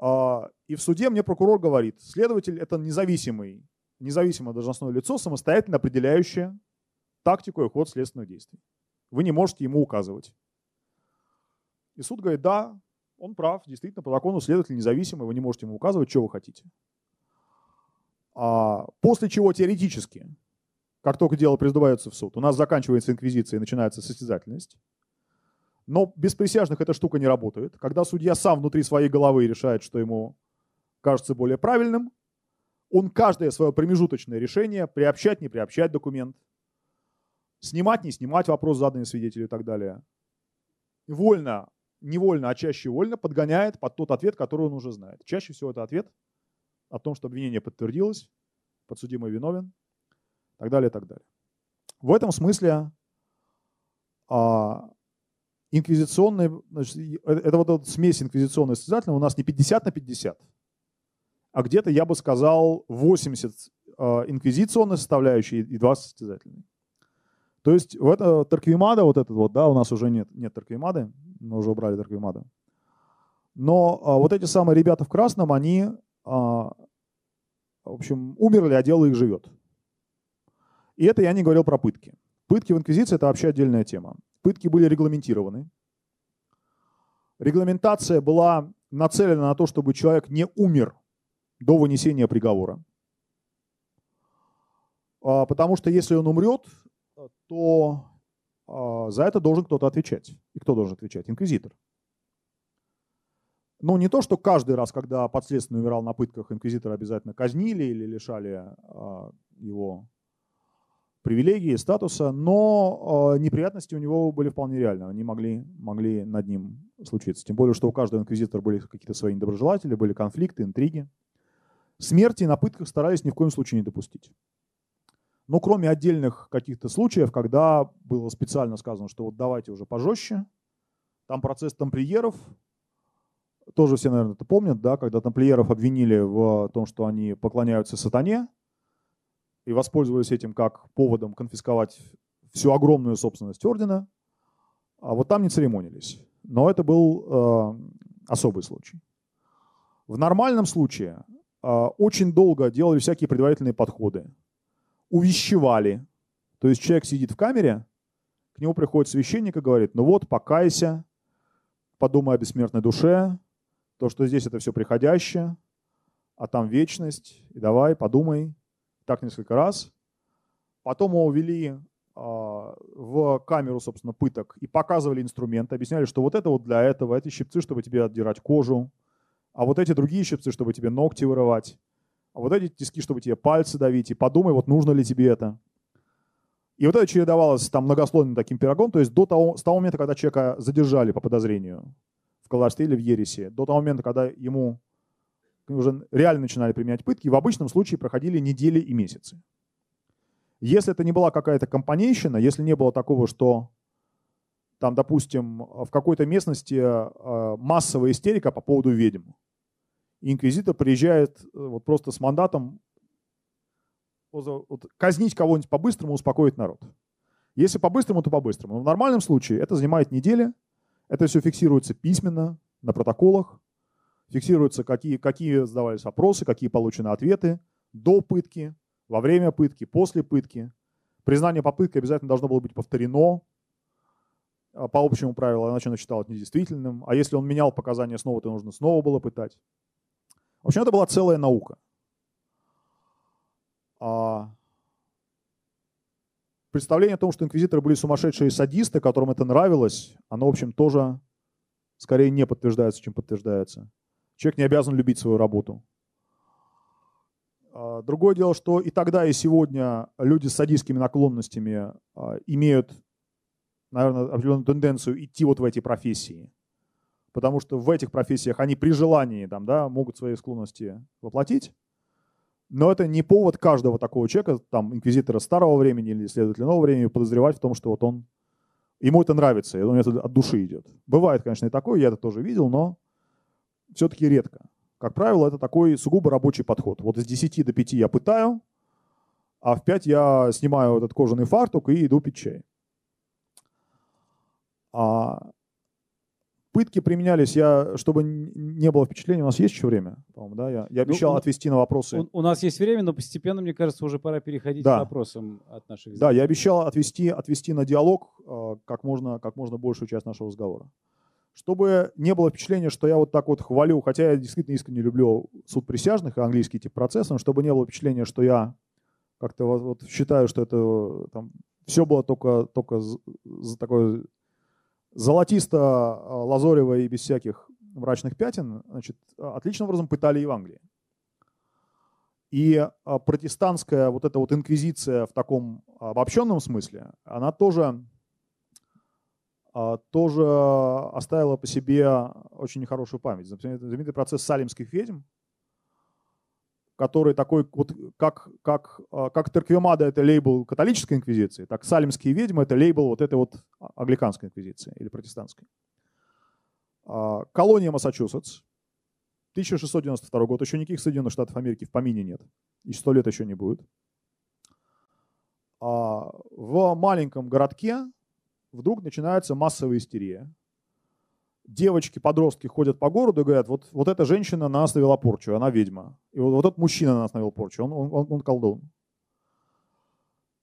А, и в суде мне прокурор говорит, следователь это независимый, независимое должностное лицо, самостоятельно определяющее тактику и ход следственных действий. Вы не можете ему указывать. И суд говорит, да, он прав, действительно, по закону следователь независимый, вы не можете ему указывать, что вы хотите. А после чего теоретически, как только дело призывается в суд, у нас заканчивается инквизиция и начинается состязательность, но без присяжных эта штука не работает. Когда судья сам внутри своей головы решает, что ему кажется более правильным, он каждое свое промежуточное решение, приобщать, не приобщать документ, снимать, не снимать вопрос, заданный свидетелю и так далее, вольно, невольно, а чаще вольно подгоняет под тот ответ, который он уже знает. Чаще всего это ответ о том, что обвинение подтвердилось, подсудимый виновен, и так далее, и так далее. В этом смысле а, инквизиционная, значит, э, это вот эта смесь инквизиционной и состязательной у нас не 50 на 50, а где-то, я бы сказал, 80 э, инквизиционной составляющей и 20 состязательной. То есть в это Тарквимада, вот этот вот, да, у нас уже нет, нет Тарквимады, мы уже убрали Тарквимада. Но а, вот эти самые ребята в красном, они, а, в общем, умерли, а дело их живет. И это я не говорил про пытки. Пытки в инквизиции – это вообще отдельная тема. Пытки были регламентированы. Регламентация была нацелена на то, чтобы человек не умер до вынесения приговора. А, потому что если он умрет, то а, за это должен кто-то отвечать. И кто должен отвечать? Инквизитор. Ну, не то, что каждый раз, когда подследственный умирал на пытках, инквизитора обязательно казнили или лишали а, его привилегии, статуса, но неприятности у него были вполне реальны, они могли, могли над ним случиться. Тем более, что у каждого инквизитора были какие-то свои недоброжелатели, были конфликты, интриги. Смерти на пытках старались ни в коем случае не допустить. Но кроме отдельных каких-то случаев, когда было специально сказано, что вот давайте уже пожестче, там процесс тамплиеров, тоже все, наверное, это помнят, да, когда тамплиеров обвинили в том, что они поклоняются сатане, и воспользовались этим как поводом конфисковать всю огромную собственность ордена, а вот там не церемонились. Но это был э, особый случай. В нормальном случае э, очень долго делали всякие предварительные подходы увещевали. То есть человек сидит в камере, к нему приходит священник и говорит, ну вот, покайся, подумай о бессмертной душе, то, что здесь это все приходящее, а там вечность, и давай, подумай. Так несколько раз. Потом его увели а, в камеру, собственно, пыток и показывали инструменты, объясняли, что вот это вот для этого, эти щипцы, чтобы тебе отдирать кожу, а вот эти другие щипцы, чтобы тебе ногти вырывать а вот эти тиски, чтобы тебе пальцы давить, и подумай, вот нужно ли тебе это. И вот это чередовалось там многослойным таким пирогом, то есть до того, с того момента, когда человека задержали по подозрению в колдовстве или в ересе, до того момента, когда ему уже реально начинали применять пытки, в обычном случае проходили недели и месяцы. Если это не была какая-то компанейщина, если не было такого, что там, допустим, в какой-то местности э, массовая истерика по поводу ведьм, инквизитор приезжает э, вот просто с мандатом вот, казнить кого-нибудь по-быстрому, успокоить народ. Если по-быстрому, то по-быстрому. Но в нормальном случае это занимает недели, это все фиксируется письменно, на протоколах, фиксируется, какие, какие задавались вопросы, какие получены ответы до пытки, во время пытки, после пытки. Признание попытки обязательно должно было быть повторено а, по общему правилу, иначе оно считалось недействительным. А если он менял показания снова, то нужно снова было пытать. В общем, это была целая наука. А представление о том, что инквизиторы были сумасшедшие садисты, которым это нравилось, оно, в общем, тоже скорее не подтверждается, чем подтверждается. Человек не обязан любить свою работу. А, другое дело, что и тогда, и сегодня люди с садистскими наклонностями а, имеют, наверное, определенную тенденцию идти вот в эти профессии потому что в этих профессиях они при желании там, да, могут свои склонности воплотить. Но это не повод каждого такого человека, там, инквизитора старого времени или исследователя нового времени, подозревать в том, что вот он, ему это нравится, и он это от души идет. Бывает, конечно, и такое, я это тоже видел, но все-таки редко. Как правило, это такой сугубо рабочий подход. Вот из 10 до 5 я пытаю, а в 5 я снимаю этот кожаный фартук и иду пить чай. А Пытки применялись, я, чтобы не было впечатления, у нас есть еще время, по-моему, да? Я, я ну, обещал ну, отвести на вопросы. У, у нас есть время, но постепенно, мне кажется, уже пора переходить да. к вопросам от наших зрителей. Да, я обещал отвести, отвести на диалог э, как, можно, как можно большую часть нашего разговора. Чтобы не было впечатления, что я вот так вот хвалю, хотя я действительно искренне люблю суд присяжных и английский тип процесса, но чтобы не было впечатления, что я как-то вот, вот считаю, что это там, все было только, только за такое золотисто-лазорево и без всяких мрачных пятен, значит, отличным образом пытали и в Англии. И а, протестантская вот эта вот инквизиция в таком обобщенном смысле, она тоже, а, тоже оставила по себе очень нехорошую память. Знаменитый процесс салимских ведьм, который такой, вот как, как, а, как Терквемада это лейбл католической инквизиции, так Салимские ведьмы это лейбл вот этой вот англиканской инквизиции или протестантской. А, колония Массачусетс, 1692 год, еще никаких Соединенных Штатов Америки в помине нет, и сто лет еще не будет. А, в маленьком городке вдруг начинается массовая истерия девочки, подростки ходят по городу и говорят, вот, вот эта женщина на нас навела порчу, она ведьма. И вот, вот этот мужчина на нас навел порчу, он, он, он колдун.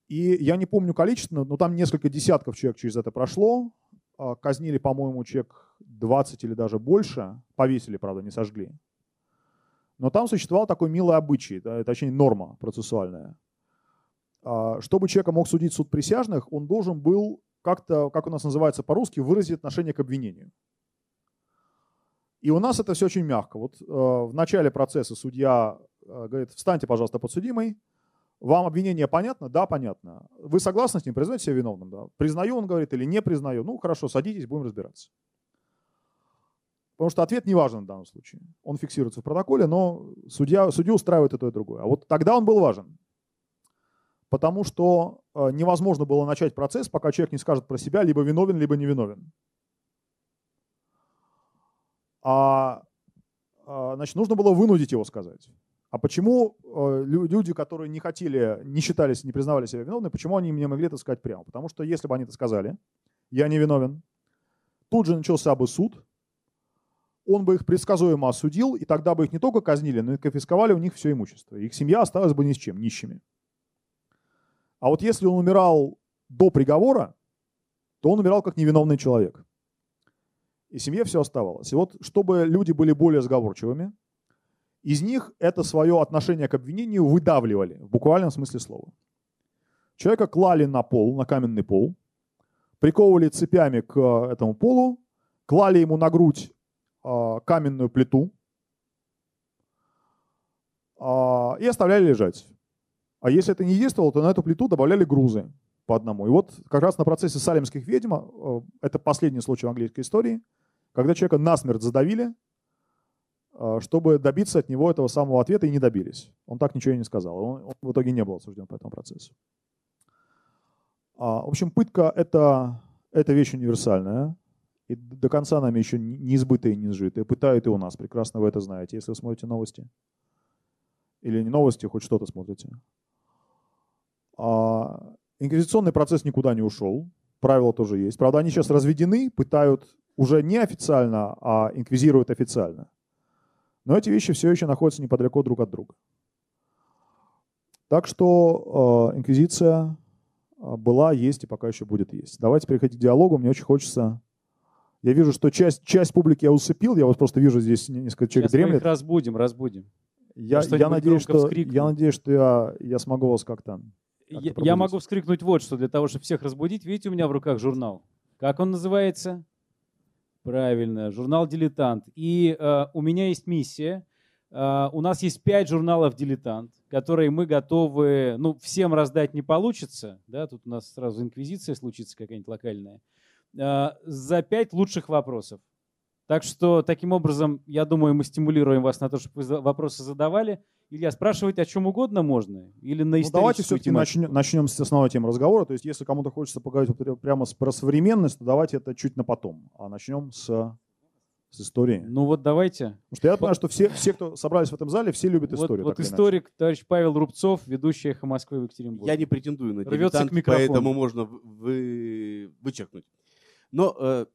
И я не помню количество, но там несколько десятков человек через это прошло. А, казнили, по-моему, человек 20 или даже больше. Повесили, правда, не сожгли. Но там существовал такой милый обычай, точнее норма процессуальная. а, чтобы человека мог судить суд присяжных, он должен был как-то, как у нас называется по-русски, выразить отношение к обвинению. И у нас это все очень мягко. Вот э, в начале процесса судья э, говорит, встаньте, пожалуйста, подсудимый. Вам обвинение понятно? Да, понятно. Вы согласны с ним? Признаете себя виновным? Да. Признаю, он говорит, или не признаю? Ну, хорошо, садитесь, будем разбираться. Потому что ответ не важен в данном случае. Он фиксируется в протоколе, но судья, судью устраивает и то, и другое. А вот тогда он был важен. Потому что э, невозможно было начать процесс, пока человек не скажет про себя, либо виновен, либо невиновен. А, а значит, нужно было вынудить его сказать. А почему э, люди, которые не хотели, не считались, не признавали себя виновными, почему они не могли это сказать прямо? Потому что если бы они это сказали, я не виновен, тут же начался бы суд, он бы их предсказуемо осудил, и тогда бы их не только казнили, но и конфисковали у них все имущество. Их семья осталась бы ни с чем, нищими. А вот если он умирал до приговора, то он умирал как невиновный человек. И семье все оставалось. И вот чтобы люди были более сговорчивыми, из них это свое отношение к обвинению выдавливали, в буквальном смысле слова. Человека клали на пол, на каменный пол, приковывали цепями к этому полу, клали ему на грудь э, каменную плиту э, и оставляли лежать. А если это не действовало, то на эту плиту добавляли грузы по одному. И вот как раз на процессе салемских ведьм, э, это последний случай в английской истории, когда человека насмерть задавили, а, чтобы добиться от него этого самого ответа и не добились. Он так ничего и не сказал. Он, он в итоге не был осужден по этому процессу. А, в общем, пытка это, – это вещь универсальная. И до конца нами еще не избытые не сжитые. Пытают и у нас. Прекрасно вы это знаете, если вы смотрите новости. Или не новости, хоть что-то смотрите. А, инквизиционный процесс никуда не ушел. Правила тоже есть. Правда, они сейчас разведены, пытают уже не официально, а инквизируют официально. Но эти вещи все еще находятся неподалеку друг от друга. Так что э, инквизиция э, была, есть и пока еще будет есть. Давайте переходить к диалогу. Мне очень хочется... Я вижу, что часть, часть публики я усыпил. Я вот просто вижу здесь несколько человек Сейчас дремлет. Мы их разбудим, разбудим. Я, я, надеюсь, что, я надеюсь, что я, я смогу вас как-то... Как я, я могу вскрикнуть вот что, для того, чтобы всех разбудить. Видите, у меня в руках журнал. Как он называется? Правильно, журнал «Дилетант». И э, у меня есть миссия. Э, у нас есть пять журналов «Дилетант», которые мы готовы, ну, всем раздать не получится, да, тут у нас сразу инквизиция случится какая-нибудь локальная, э, за пять лучших вопросов. Так что таким образом, я думаю, мы стимулируем вас на то, чтобы вы вопросы задавали. Илья, спрашивать о чем угодно можно? Или на ну, Давайте все-таки начнем, начнем с основной темы разговора. То есть если кому-то хочется поговорить прямо про современность, то давайте это чуть на потом. А начнем с, с истории. Ну вот давайте. Потому что я понимаю, что все, все, кто собрались в этом зале, все любят вот, историю. Вот историк, иначе. товарищ Павел Рубцов, ведущий «Эхо Москвы» в Екатеринбурге. Я не претендую на дилетант, поэтому можно вы, вычеркнуть. Но э,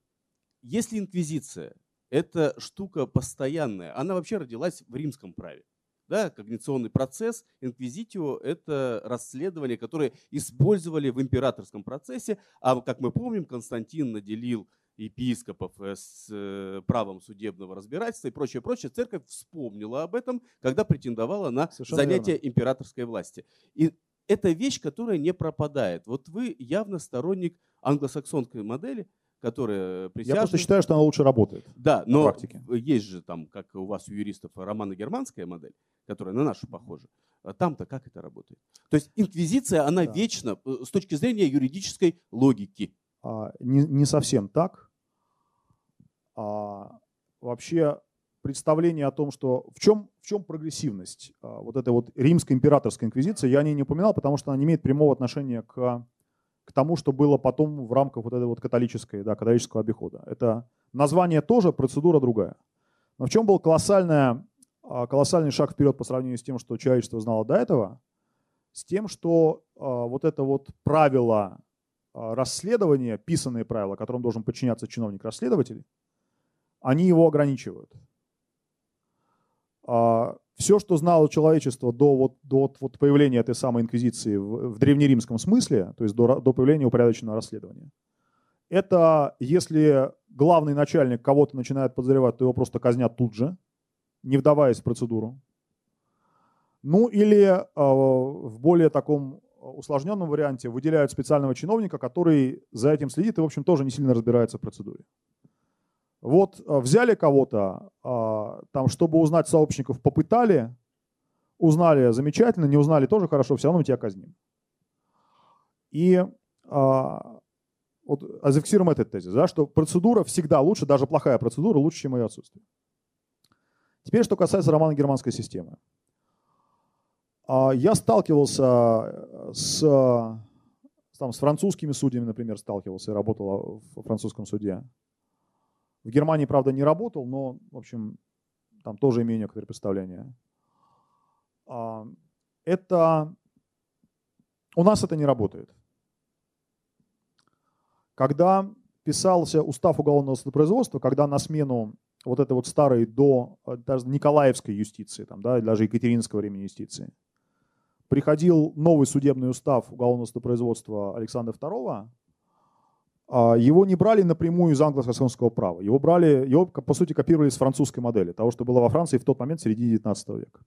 если инквизиция это штука постоянная. Она вообще родилась в римском праве. Да, когниционный процесс, инквизитио – это расследование, которое использовали в императорском процессе. А как мы помним, Константин наделил епископов э, с э, правом судебного разбирательства и прочее, прочее. Церковь вспомнила об этом, когда претендовала на Совершенно занятие верно. императорской власти. И это вещь, которая не пропадает. Вот вы явно сторонник англосаксонской модели – которая присяжные. Я просто считаю, что она лучше работает. Да, но практике. есть же там, как у вас у юристов, романо-германская модель, которая на нашу похожа. А там-то как это работает? То есть инквизиция, она да. вечна э, с точки зрения юридической логики. А, не, не совсем так. А, вообще представление о том, что в чем, в чем прогрессивность а, вот этой вот римской императорской инквизиции, я о ней не упоминал, потому что она не имеет прямого отношения к к тому, что было потом в рамках вот этой вот католической, да, католического обихода. Это название тоже, процедура другая. Но в чем был колоссальная, а, колоссальный шаг вперед по сравнению с тем, что человечество знало до этого? С тем, что а, вот это вот правило а, расследования, писанные правила, которым должен подчиняться чиновник-расследователь, они его ограничивают все, что знало человечество до, вот, до вот появления этой самой инквизиции в, в древнеримском смысле, то есть до, до появления упорядоченного расследования, это если главный начальник кого-то начинает подозревать, то его просто казнят тут же, не вдаваясь в процедуру. Ну или э, в более таком усложненном варианте выделяют специального чиновника, который за этим следит и, в общем, тоже не сильно разбирается в процедуре. Вот э, взяли кого-то, а, там, чтобы узнать сообщников, попытали, узнали замечательно, не узнали тоже хорошо, все равно мы тебя казним. И а, вот зафиксируем этот тезис, да, что процедура всегда лучше, даже плохая процедура лучше, чем ее отсутствие. Теперь, что касается романо-германской системы. А, я сталкивался э, с, там, с французскими судьями, например, сталкивался и работал в французском суде. В Германии, правда, не работал, но, в общем, там тоже имею некоторые представления. А, это... У нас это не работает. Когда писался устав уголовного судопроизводства, когда на смену вот этой вот старой до даже Николаевской юстиции, там, да, даже Екатеринского времени юстиции, приходил новый судебный устав уголовного судопроизводства Александра II, его не брали напрямую из англо-саксонского права. Его брали, его, по сути, копировали с французской модели, того, что было во Франции в тот момент, в середине 19 века.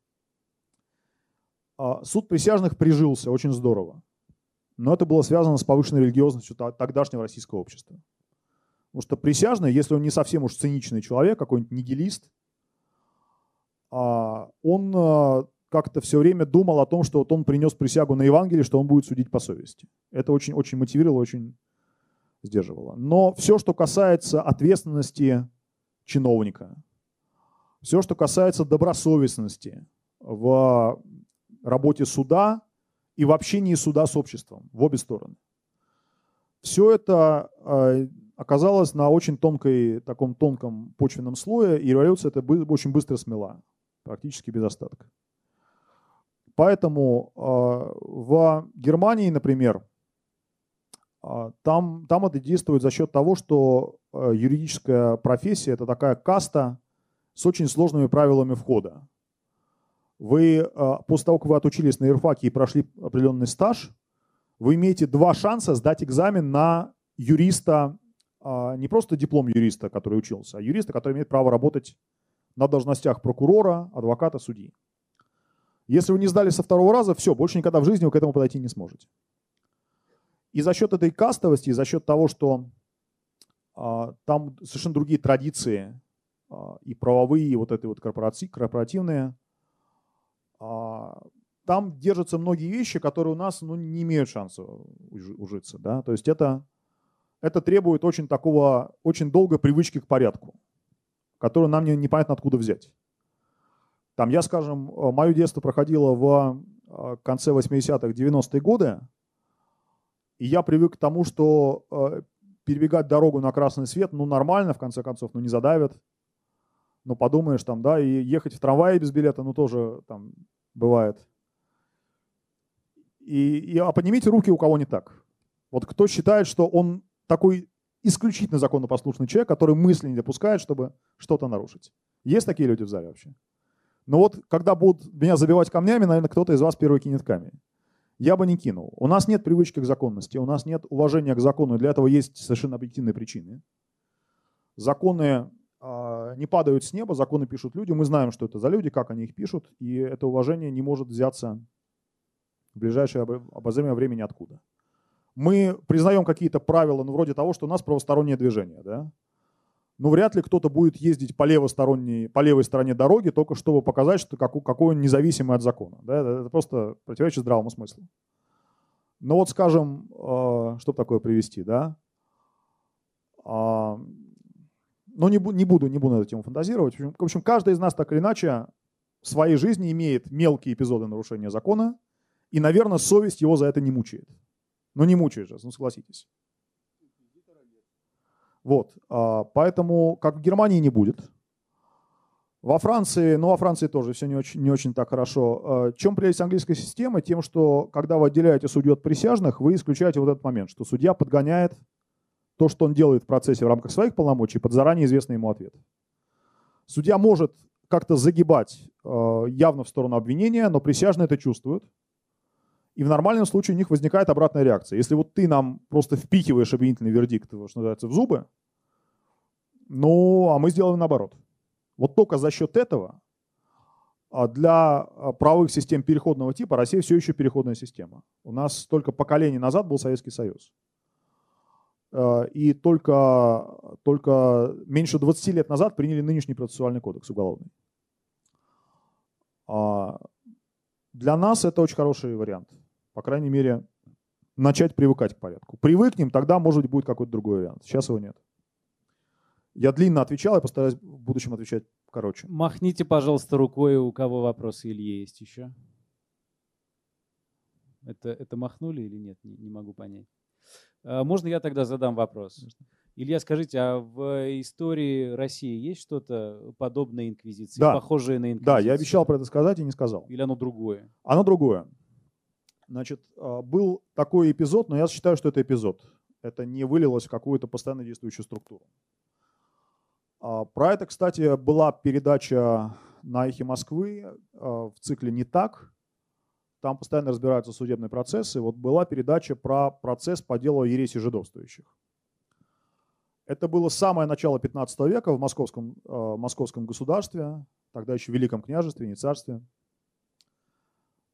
А, суд присяжных прижился очень здорово. Но это было связано с повышенной религиозностью тогдашнего российского общества. Потому что присяжный, если он не совсем уж циничный человек, какой-нибудь нигилист, а, он как-то все время думал о том, что вот он принес присягу на Евангелие, что он будет судить по совести. Это очень, очень мотивировало, очень сдерживало. Но все, что касается ответственности чиновника, все, что касается добросовестности в работе суда и в общении суда с обществом, в обе стороны, все это э, оказалось на очень тонкой, таком тонком почвенном слое, и революция это очень быстро смела, практически без остатка. Поэтому э, в Германии, например, там, там это действует за счет того, что э, юридическая профессия – это такая каста с очень сложными правилами входа. Вы, после того, как вы отучились на юрфаке и прошли определенный стаж, вы имеете два шанса сдать экзамен на юриста, не просто диплом юриста, который учился, а юриста, который имеет право работать на должностях прокурора, адвоката, судьи. Если вы не сдали со второго раза, все, больше никогда в жизни вы к этому подойти не сможете. И за счет этой кастовости, и за счет того, что а, там совершенно другие традиции а, и правовые, и вот эти вот корпоратив, корпоративные, а, там держатся многие вещи, которые у нас ну, не имеют шанса ужиться. Да? То есть это, это требует очень такого, очень долгой привычки к порядку, которую нам не, непонятно откуда взять. Там я, скажем, э, мое детство проходило в э, конце 80-х, 90-е годы, и я привык к тому, что э, перебегать дорогу на красный свет, ну, нормально, в конце концов, ну, не задавят. Ну, подумаешь, там, да, и ехать в трамвае без билета, ну, тоже там бывает. И, и, а поднимите руки, у кого не так. Вот кто считает, что он такой исключительно законопослушный человек, который мысли не допускает, чтобы что-то нарушить. Есть такие люди в зале вообще? Но вот когда будут меня забивать камнями, наверное, кто-то из вас первый кинет камень. Я бы не кинул. У нас нет привычки к законности, у нас нет уважения к закону, для этого есть совершенно объективные причины. Законы э, не падают с неба, законы пишут люди, мы знаем, что это за люди, как они их пишут, и это уважение не может взяться в ближайшее обозримое время ниоткуда. Мы признаем какие-то правила, ну, вроде того, что у нас правостороннее движение, да? Ну, вряд ли кто-то будет ездить по, левосторонней, по левой стороне дороги, только чтобы показать, что какой, он независимый от закона. Да? Это просто противоречит здравому смыслу. Но вот, скажем, э, что такое привести, да? А, ну, не, не, буду, не буду на эту тему фантазировать. В общем, каждый из нас так или иначе в своей жизни имеет мелкие эпизоды нарушения закона, и, наверное, совесть его за это не мучает. Ну, не мучает же, ну, согласитесь. Вот, а, поэтому, как в Германии, не будет. Во Франции, ну, во Франции тоже все не очень, не очень так хорошо. А, чем прелесть английской системы? Тем, что когда вы отделяете судью от присяжных, вы исключаете вот этот момент, что судья подгоняет то, что он делает в процессе в рамках своих полномочий, под заранее известный ему ответ. Судья может как-то загибать а, явно в сторону обвинения, но присяжные это чувствуют. И в нормальном случае у них возникает обратная реакция. Если вот ты нам просто впихиваешь обвинительный вердикт, что называется, в зубы, ну, а мы сделаем наоборот. Вот только за счет этого а для а, правовых систем переходного типа Россия все еще переходная система. У нас только поколение назад был Советский Союз. А, и только, только меньше 20 лет назад приняли нынешний процессуальный кодекс уголовный. Для нас это очень хороший вариант. По крайней мере, начать привыкать к порядку. Привыкнем, тогда, может быть, будет какой-то другой вариант. Сейчас его нет. Я длинно отвечал, я постараюсь в будущем отвечать короче. Махните, пожалуйста, рукой, у кого вопросы или есть еще. Это, это махнули или нет? Не, не могу понять. А, можно я тогда задам вопрос? Илья, скажите, а в истории России есть что-то подобное инквизиции, да. похожее на инквизицию? Да, я обещал про это сказать и не сказал. Или оно другое? Оно другое. Значит, а, был такой эпизод, но я считаю, что это эпизод. Это не вылилось в какую-то постоянно действующую структуру. А, про это, кстати, была передача на «Эхе Москвы» а, в цикле «Не так». Там постоянно разбираются судебные процессы. Вот была передача про процесс по делу ереси жидовствующих. Это было самое начало 15 века в московском, московском государстве, тогда еще Великом княжестве, не царстве.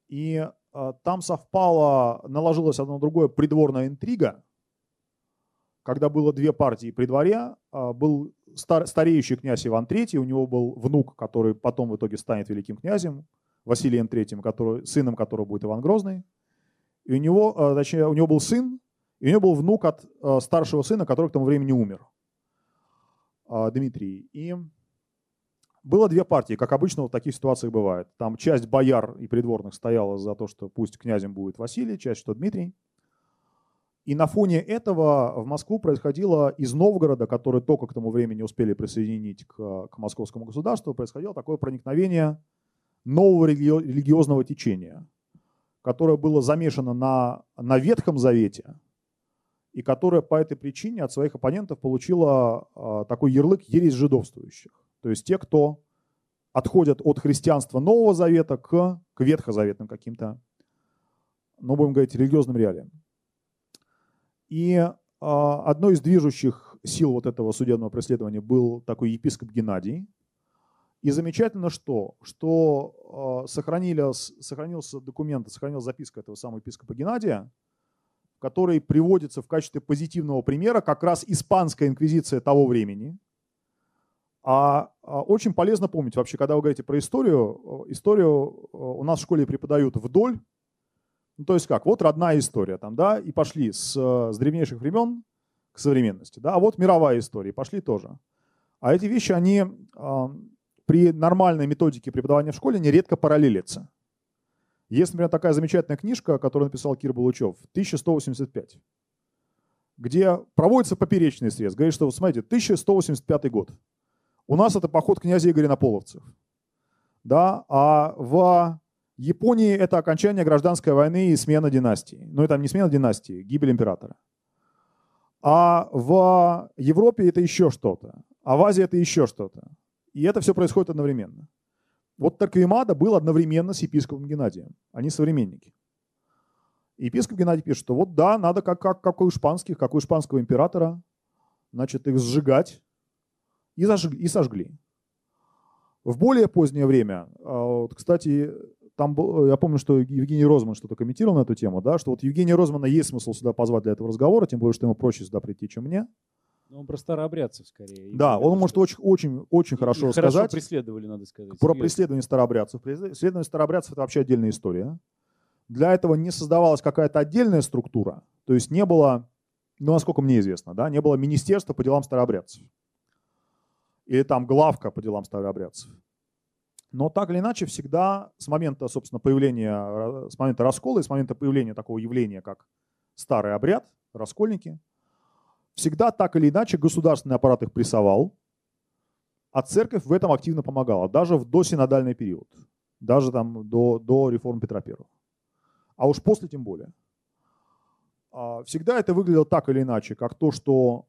И там совпало, наложилась одно другое придворная интрига, когда было две партии при дворе, был стар, стареющий князь Иван III, у него был внук, который потом в итоге станет великим князем, Василием III, который, сыном которого будет Иван Грозный. И у него, э, точнее, у него был сын, и у него был внук от э, старшего сына, который к тому времени умер, э, Дмитрий. И было две партии, как обычно в таких ситуациях бывает. Там часть бояр и придворных стояла за то, что пусть князем будет Василий, часть, что Дмитрий. И на фоне этого в Москву происходило из Новгорода, который только к тому времени успели присоединить к, к московскому государству, происходило такое проникновение нового религиозного течения, которое было замешано на, на Ветхом Завете, и которое по этой причине от своих оппонентов получило а, такой ярлык «ересь жидовствующих». То есть те, кто отходят от христианства Нового Завета к, к ветхозаветным каким-то, ну, будем говорить, религиозным реалиям. И а, одной из движущих сил вот этого судебного преследования был такой епископ Геннадий. И замечательно что? Что а, сохранились, сохранился документ, сохранилась записка этого самого епископа Геннадия, в которой приводится в качестве позитивного примера как раз испанская инквизиция того времени. А, а очень полезно помнить, вообще, когда вы говорите про историю, историю у нас в школе преподают вдоль, ну, то есть как, вот родная история, там, да, и пошли с, с древнейших времен к современности, да, а вот мировая история, пошли тоже. А эти вещи, они э, при нормальной методике преподавания в школе нередко параллелятся. Есть, например, такая замечательная книжка, которую написал Кир Балучев, 1185, где проводится поперечный срез. Говорит, что, смотрите, 1185 год. У нас это поход князя Игоря на Половцев. Да, а в Японии это окончание гражданской войны и смена династии. Ну, это не смена династии, гибель императора. А в Европе это еще что-то. А в Азии это еще что-то. И это все происходит одновременно. Вот Тарквимада был одновременно с епископом Геннадием. Они современники. И епископ Геннадий пишет, что вот да, надо как, как, как у испанских, как у испанского императора, значит, их сжигать. И, зажгли, и сожгли. В более позднее время, а, вот, кстати, там был, я помню, что Евгений Розман что-то комментировал на эту тему, да, что вот Евгения Розмана есть смысл сюда позвать для этого разговора, тем более, что ему проще сюда прийти, чем мне. Ну, он про старообрядцев скорее. Да, он может очень, очень, очень хорошо и рассказать. Хорошо преследовали, надо сказать. Про преследование старообрядцев. Преследование старообрядцев – это вообще отдельная история. Для этого не создавалась какая-то отдельная структура, то есть не было, ну, насколько мне известно, да, не было министерства по делам старообрядцев. Или там главка по делам старообрядцев. Но так или иначе, всегда с момента, собственно, появления, с момента раскола и с момента появления такого явления, как старый обряд, раскольники, всегда так или иначе государственный аппарат их прессовал, а церковь в этом активно помогала, даже в досинодальный период, даже там до, до реформ Петра I. А уж после тем более. А, всегда это выглядело так или иначе, как то, что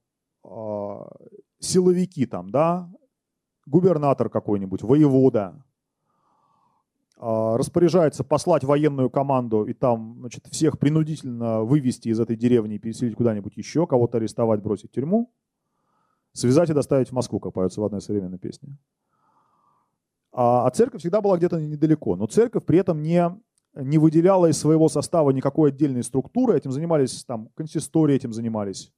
силовики там, да, губернатор какой-нибудь, воевода, а, распоряжается послать военную команду и там значит, всех принудительно вывести из этой деревни и переселить куда-нибудь еще, кого-то арестовать, бросить в тюрьму, связать и доставить в Москву, как поется в одной современной песне. А, а церковь всегда была где-то недалеко. Но церковь при этом не, не выделяла из своего состава никакой отдельной структуры. Этим занимались там консистории, этим занимались.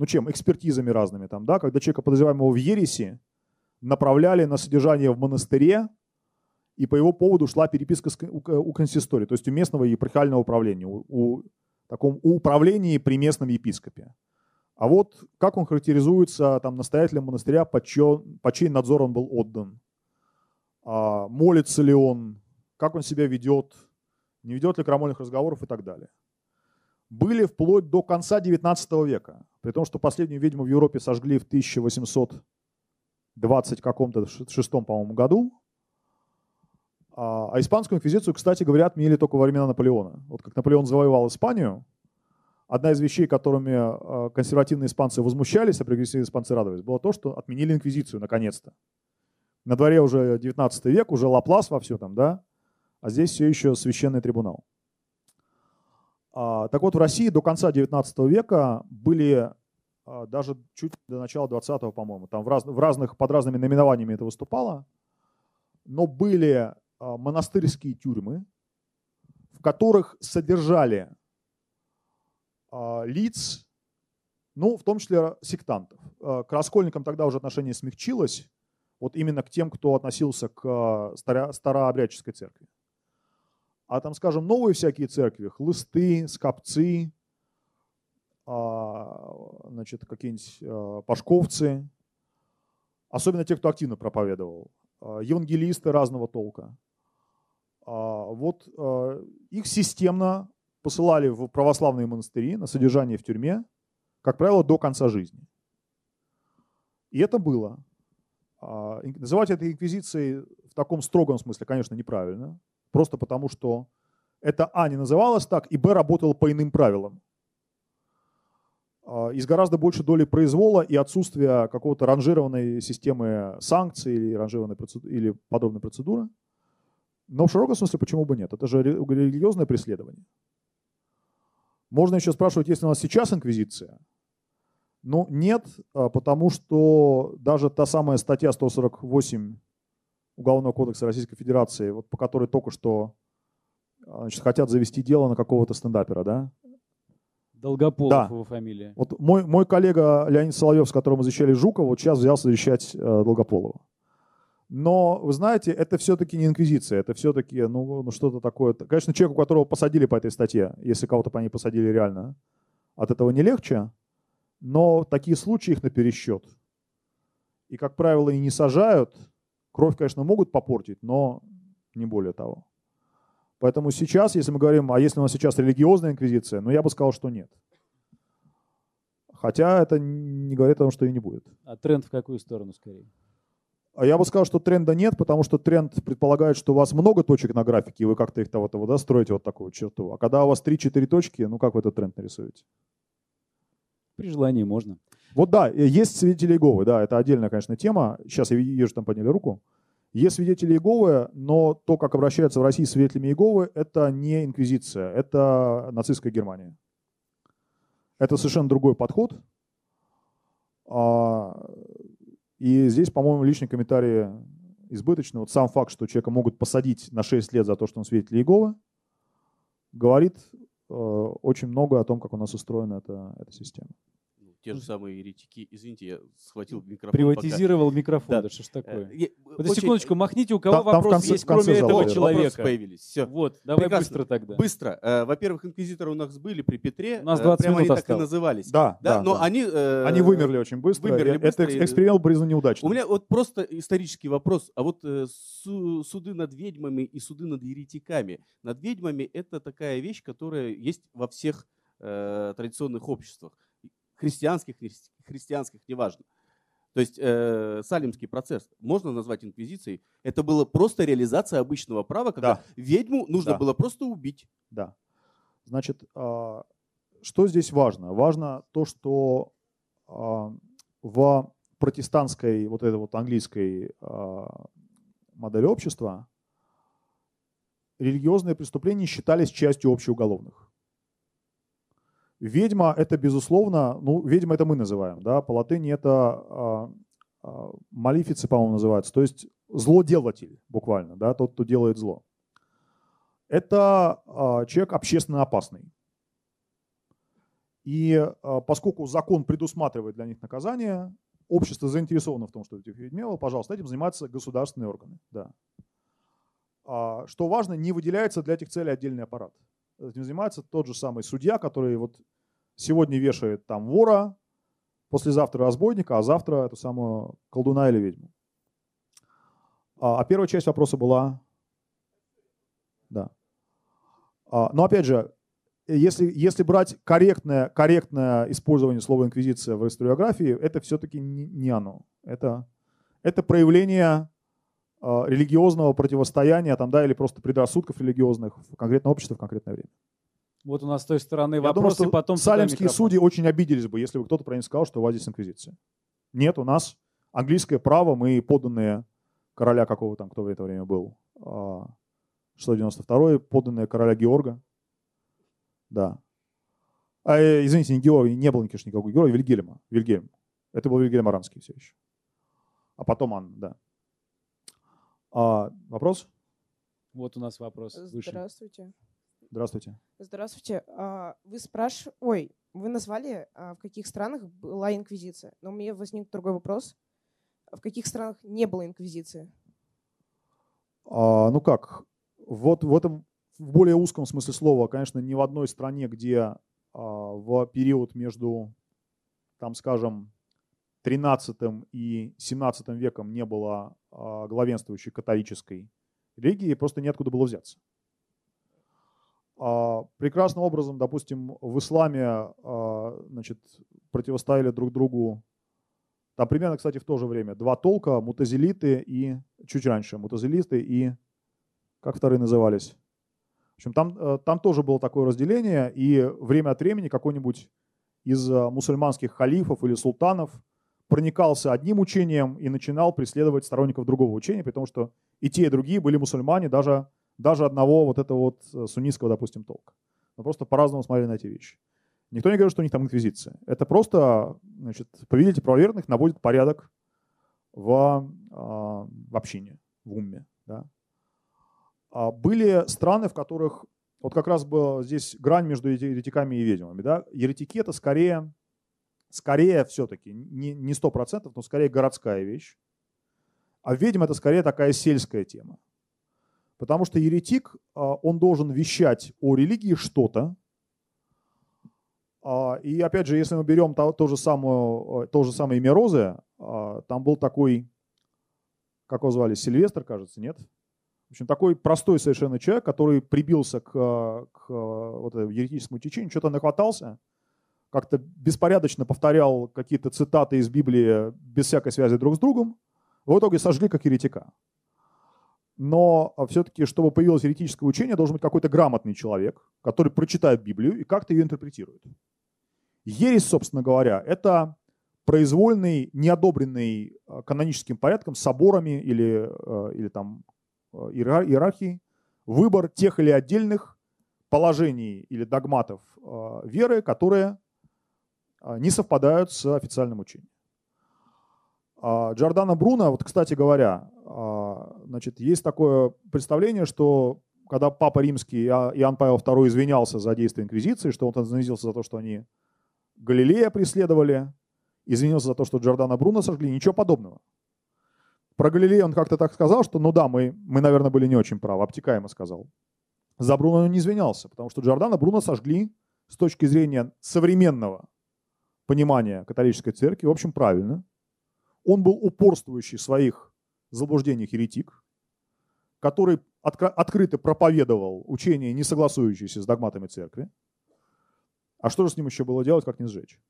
Ну чем? Экспертизами разными. Там, да? Когда человека, подозреваемого в ереси, направляли на содержание в монастыре, и по его поводу шла переписка у, консистории, то есть у местного епархиального управления, у, у, таком, у управления при местном епископе. А вот как он характеризуется там, настоятелем монастыря, под, чье, под чей надзор он был отдан? А, молится ли он? Как он себя ведет? Не ведет ли крамольных разговоров и так далее. Были вплоть до конца 19 века. При том, что последнюю ведьму в Европе сожгли в 1820 каком-то шестом, по-моему, году. А, а испанскую инквизицию, кстати говоря, отменили только во времена Наполеона. Вот как Наполеон завоевал Испанию, одна из вещей, которыми а, консервативные испанцы возмущались, а прогрессивные испанцы радовались, было то, что отменили инквизицию наконец-то. На дворе уже 19 век, уже Лаплас во все там, да, а здесь все еще священный трибунал. А, так вот, в России до конца 19 века были даже чуть до начала 20-го, по-моему, там в, раз, в разных, под разными наименованиями это выступало, но были а, монастырские тюрьмы, в которых содержали а, лиц, ну, в том числе сектантов. А, к раскольникам тогда уже отношение смягчилось, вот именно к тем, кто относился к старообрядческой церкви. А там, скажем, новые всякие церкви, хлысты, скопцы, значит, какие-нибудь пашковцы, особенно те, кто активно проповедовал, евангелисты разного толка – а, вот а, их системно посылали в православные монастыри на содержание в тюрьме, как правило, до конца жизни. И это было. А, называть это инквизицией в таком строгом смысле, конечно, неправильно. Просто потому, что это А не называлось так, и Б работало по иным правилам. И с гораздо большей долей произвола и отсутствия какого-то ранжированной системы санкций или, ранжированной процедуры, или подобной процедуры – но в широком смысле почему бы нет? Это же религиозное преследование. Можно еще спрашивать, есть ли у нас сейчас инквизиция? Ну, нет, а, потому что даже та самая статья 148 Уголовного кодекса Российской Федерации, вот по которой только что а, значит, хотят завести дело на какого-то стендапера, да? Долгополов да. его фамилия. Вот мой, мой коллега Леонид Соловьев, с которым мы защищали Жукова, вот сейчас взялся защищать э, Долгополова. Но, вы знаете, это все-таки не инквизиция, это все-таки ну, ну, что-то такое. Конечно, человеку, которого посадили по этой статье, если кого-то по ней посадили реально, от этого не легче, но такие случаи их на пересчет. И, как правило, и не сажают. Кровь, конечно, могут попортить, но не более того. Поэтому сейчас, если мы говорим, а если у нас сейчас религиозная инквизиция, ну я бы сказал, что нет. Хотя это не говорит о том, что и не будет. А тренд в какую сторону скорее? А я бы сказал, что тренда нет, потому что тренд предполагает, что у вас много точек на графике, и вы как-то их того, того да, строите вот такую черту. А когда у вас 3-4 точки, ну как вы этот тренд нарисуете? При желании можно. Вот да, э, есть свидетели Иеговы, да, это отдельная, конечно, тема. Сейчас я вижу, там подняли руку. Есть свидетели Иеговы, но то, как обращаются в России с свидетелями Иеговы, это не инквизиция, это нацистская Германия. Это совершенно другой подход. А, и здесь, по-моему, личный комментарий избыточный. Вот сам факт, что человека могут посадить на 6 лет за то, что он свидетель Иеговы, говорит э, очень много о том, как у нас устроена эта, эта система те же самые еретики. Извините, я схватил микрофон. Приватизировал пока. микрофон, да, да что ж такое. Э, я, Подожди очень... секундочку, махните, у кого там, вопрос конце, есть, кроме этого вот, человека. появились. Все. Вот, давай Прекрасно. быстро тогда. Быстро. Э, во-первых, инквизиторы у нас были при Петре. У нас 20 э, Прямо минут они так и назывались. Да, да. да но да. Они, э, они вымерли очень быстро. Вымерли быстро. Это эксперимент признан неудачным. У меня вот просто исторический вопрос. А вот э, суды над ведьмами и суды над еретиками. Над ведьмами это такая вещь, которая есть во всех э, традиционных обществах христианских, христианских, неважно. То есть э, салимский процесс можно назвать инквизицией. Это была просто реализация обычного права, когда да. ведьму нужно да. было просто убить. Да. Значит, э, что здесь важно? Важно то, что э, в протестантской, вот этой вот английской э, модели общества религиозные преступления считались частью общеуголовных. Ведьма это, безусловно, ну, ведьма это мы называем, да, по латыни это а, а, малифицы, по-моему, называется. То есть злоделатель, буквально, да, тот, кто делает зло. Это а, человек общественно опасный. И а, поскольку закон предусматривает для них наказание, общество заинтересовано в том, чтобы этих ведьмело, пожалуйста, этим занимаются государственные органы. Да. А, что важно, не выделяется для этих целей отдельный аппарат. Этим занимается тот же самый судья, который вот сегодня вешает там вора, послезавтра разбойника, а завтра эту самую колдуна или ведьму. А, а первая часть вопроса была... Да. А, но опять же, если, если брать корректное, корректное использование слова инквизиция в историографии, это все-таки не, не оно. Это, это проявление э, религиозного противостояния там, да, или просто предрассудков религиозных в конкретном обществе в конкретное время. Вот у нас с той стороны Я вопросы, думаю, что потом салемские судьи очень обиделись бы, если бы кто-то про них сказал, что у вас здесь инквизиция. Нет, у нас английское право, мы подданные короля какого там, кто в это время был, 692 подданные короля Георга, да. А, э, извините, не Георгий, не было, конечно, никакого Георгия, Вильгельма. Вильгельм. Это был Вильгельм Аранский все еще. А потом Анна, да. А, вопрос? Вот у нас вопрос. Здравствуйте. Здравствуйте. Здравствуйте. А, вы спрашивали, ой, вы назвали, а, в каких странах была инквизиция. Но у меня возник другой вопрос. В каких странах не было инквизиции? А, ну как, вот в этом в более узком смысле слова, конечно, ни в одной стране, где а, в период между, там, скажем, 13 и 17 веком не было а, главенствующей католической религии, просто неоткуда было взяться. А, прекрасным образом, допустим, в исламе значит, противостояли друг другу, там примерно, кстати, в то же время, два толка, мутазилиты и, чуть раньше, мутазилиты и, как вторые назывались? В общем, там, э, там тоже было такое разделение, и время от времени какой-нибудь из э, мусульманских халифов или султанов проникался одним учением и начинал преследовать сторонников другого учения, потому что и те, и другие были мусульмане, даже, даже одного вот этого вот э, суннитского, допустим, толка. Но просто по-разному смотрели на эти вещи. Никто не говорит, что у них там инквизиция. Это просто, значит, повелитель правоверных наводит порядок в, в общине, в умме. Да? А, были страны, в которых вот как раз была здесь грань между еретиками и ведьмами. Да? Еретики это скорее, скорее все-таки, не сто процентов, но скорее городская вещь. А ведьма это скорее такая сельская тема. Потому что еретик, а, он должен вещать о религии что-то. А, и опять же, если мы берем то, то, же, самое, то же самое имя Розы, там был такой, как его звали, Сильвестр, кажется, нет? В общем, такой простой совершенно человек, который прибился к, к вот еретическому течению, что-то нахватался, как-то беспорядочно повторял какие-то цитаты из Библии без всякой связи друг с другом, в итоге сожгли как еретика. Но все-таки, чтобы появилось еретическое учение, должен быть какой-то грамотный человек, который прочитает Библию и как-то ее интерпретирует. Ересь, собственно говоря, это произвольный, неодобренный э, каноническим порядком соборами или, э, или там иерархии, выбор тех или отдельных положений или догматов веры, которые не совпадают с официальным учением. А Джордана Бруно, вот, кстати говоря, значит, есть такое представление, что когда Папа Римский Иоанн Павел II извинялся за действия Инквизиции, что он извинился за то, что они Галилея преследовали, извинился за то, что Джордана Бруно сожгли, ничего подобного. Про Галилея он как-то так сказал, что ну да, мы, мы наверное, были не очень правы, обтекаемо сказал. За Бруно он не извинялся, потому что Джордана Бруно сожгли с точки зрения современного понимания католической церкви, в общем, правильно. Он был упорствующий в своих заблуждениях еретик, который открыто проповедовал учения, не согласующиеся с догматами церкви. А что же с ним еще было делать, как не сжечь?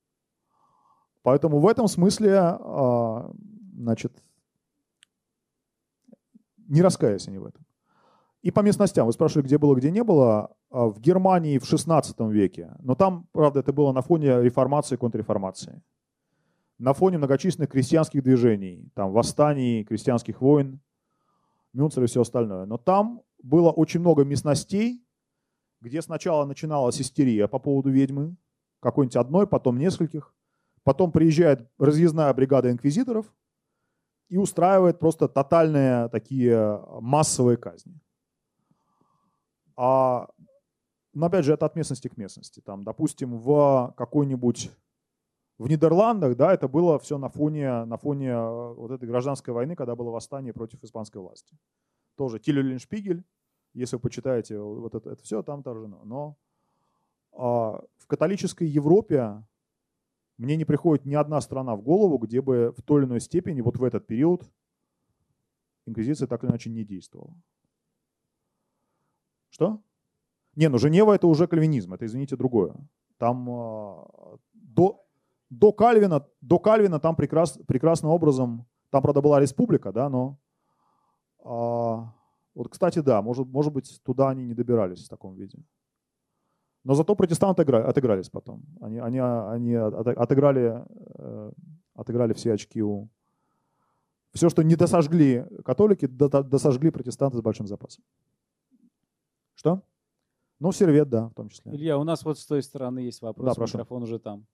Поэтому в этом смысле, а, значит, не раскаялись они в этом. И по местностям. Вы спрашивали, где было, где не было. А в Германии в 16 веке. Но там, правда, это было на фоне реформации и контрреформации. На фоне многочисленных крестьянских движений, там восстаний, крестьянских войн, Мюнцер и все остальное. Но там было очень много местностей, где сначала начиналась истерия по поводу ведьмы, какой-нибудь одной, потом нескольких. Потом приезжает разъездная бригада инквизиторов, и устраивает просто тотальные такие массовые казни. А, но опять же, это от местности к местности. Там, допустим, в какой-нибудь в Нидерландах, да, это было все на фоне, на фоне э, вот этой гражданской войны, когда было восстание против испанской власти. Тоже Тилю Шпигель, если вы почитаете вот это, это все, там отражено. Но а, в католической Европе мне не приходит ни одна страна в голову, где бы в той или иной степени вот в этот период инквизиция так или иначе не действовала. Что? Не, ну Женева это уже кальвинизм, это, извините, другое. Там э, до, до, Кальвина, до Кальвина там прекрас, прекрасным образом, там, правда, была республика, да, но э, вот, кстати, да, может, может быть, туда они не добирались в таком виде. Но зато протестанты отыгрались потом. Они, они, они отыграли, э, отыграли все очки у... Все, что не досожгли католики, досожгли протестанты с большим запасом. Что? Ну, сервет, да, в том числе. Илья, у нас вот с той стороны есть вопрос. Да, прошу. Микрофон уже там.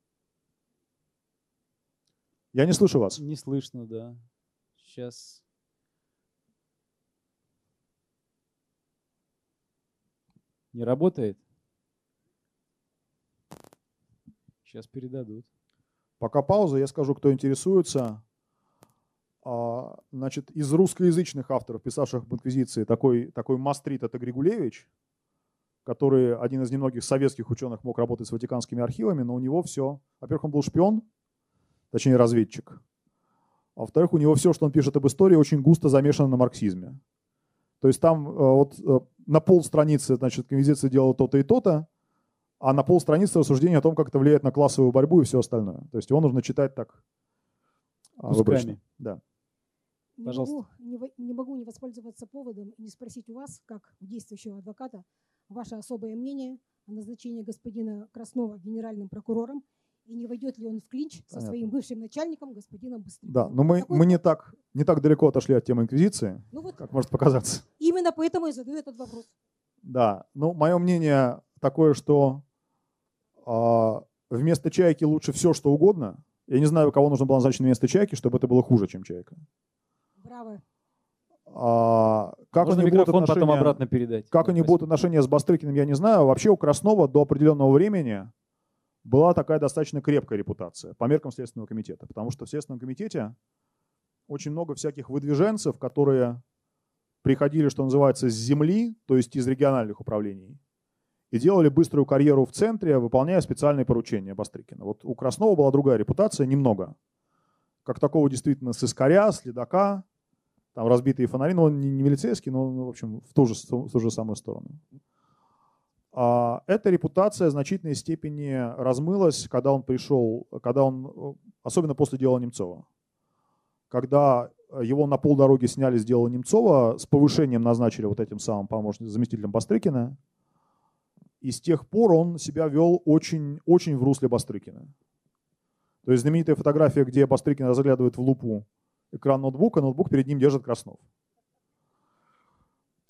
Я не слышу вас. Не слышно, да. Сейчас. Не работает? Сейчас передадут. Пока пауза, я скажу, кто интересуется. А, значит, из русскоязычных авторов, писавших об инквизиции, такой, такой Мастрит это Григулевич, который один из немногих советских ученых мог работать с ватиканскими архивами, но у него все. Во-первых, он был шпион, точнее разведчик. А во-вторых, у него все, что он пишет об истории, очень густо замешано на марксизме. То есть там э, вот э, на пол страницы, значит, инквизиция делала то-то и то-то, а на полстраницы рассуждения о том, как это влияет на классовую борьбу и все остальное. То есть его нужно читать так а, выборочно. Да. Не Пожалуйста. Могу, не, не могу не воспользоваться поводом и не спросить у вас, как у действующего адвоката, ваше особое мнение о назначении господина Краснова генеральным прокурором и не войдет ли он в клинч Понятно. со своим бывшим начальником, господином Быстряковым. Да, но мы, мы не, так, не так далеко отошли от темы Инквизиции, ну вот, как может показаться. Именно поэтому я задаю этот вопрос. Да, ну мое мнение такое, что а, вместо чайки лучше все, что угодно. Я не знаю, кого нужно было назначить на место чайки, чтобы это было хуже, чем чайка. Браво. А, как Можно они будут отношения, потом обратно передать. Как они будут отношения с Бастрыкиным, я не знаю. Вообще у Краснова до определенного времени была такая достаточно крепкая репутация по меркам Следственного комитета. Потому что в Следственном комитете очень много всяких выдвиженцев, которые приходили, что называется, с земли, то есть из региональных управлений, и делали быструю карьеру в центре, выполняя специальные поручения Бастрыкина. Вот у Краснова была другая репутация, немного. Как такого действительно сыскаря, следака, там разбитые фонари, но он не, не милицейский, но, ну, в общем, в ту же, в ту же самую сторону. А эта репутация в значительной степени размылась, когда он пришел, когда он, особенно после дела Немцова. Когда его на полдороги сняли с дела Немцова, с повышением назначили вот этим самым помощником, заместителем Бастрыкина, и с тех пор он себя вел очень, очень в русле Бастрыкина. То есть знаменитая фотография, где Бастрыкин разглядывает в лупу экран ноутбука, ноутбук перед ним держит Краснов.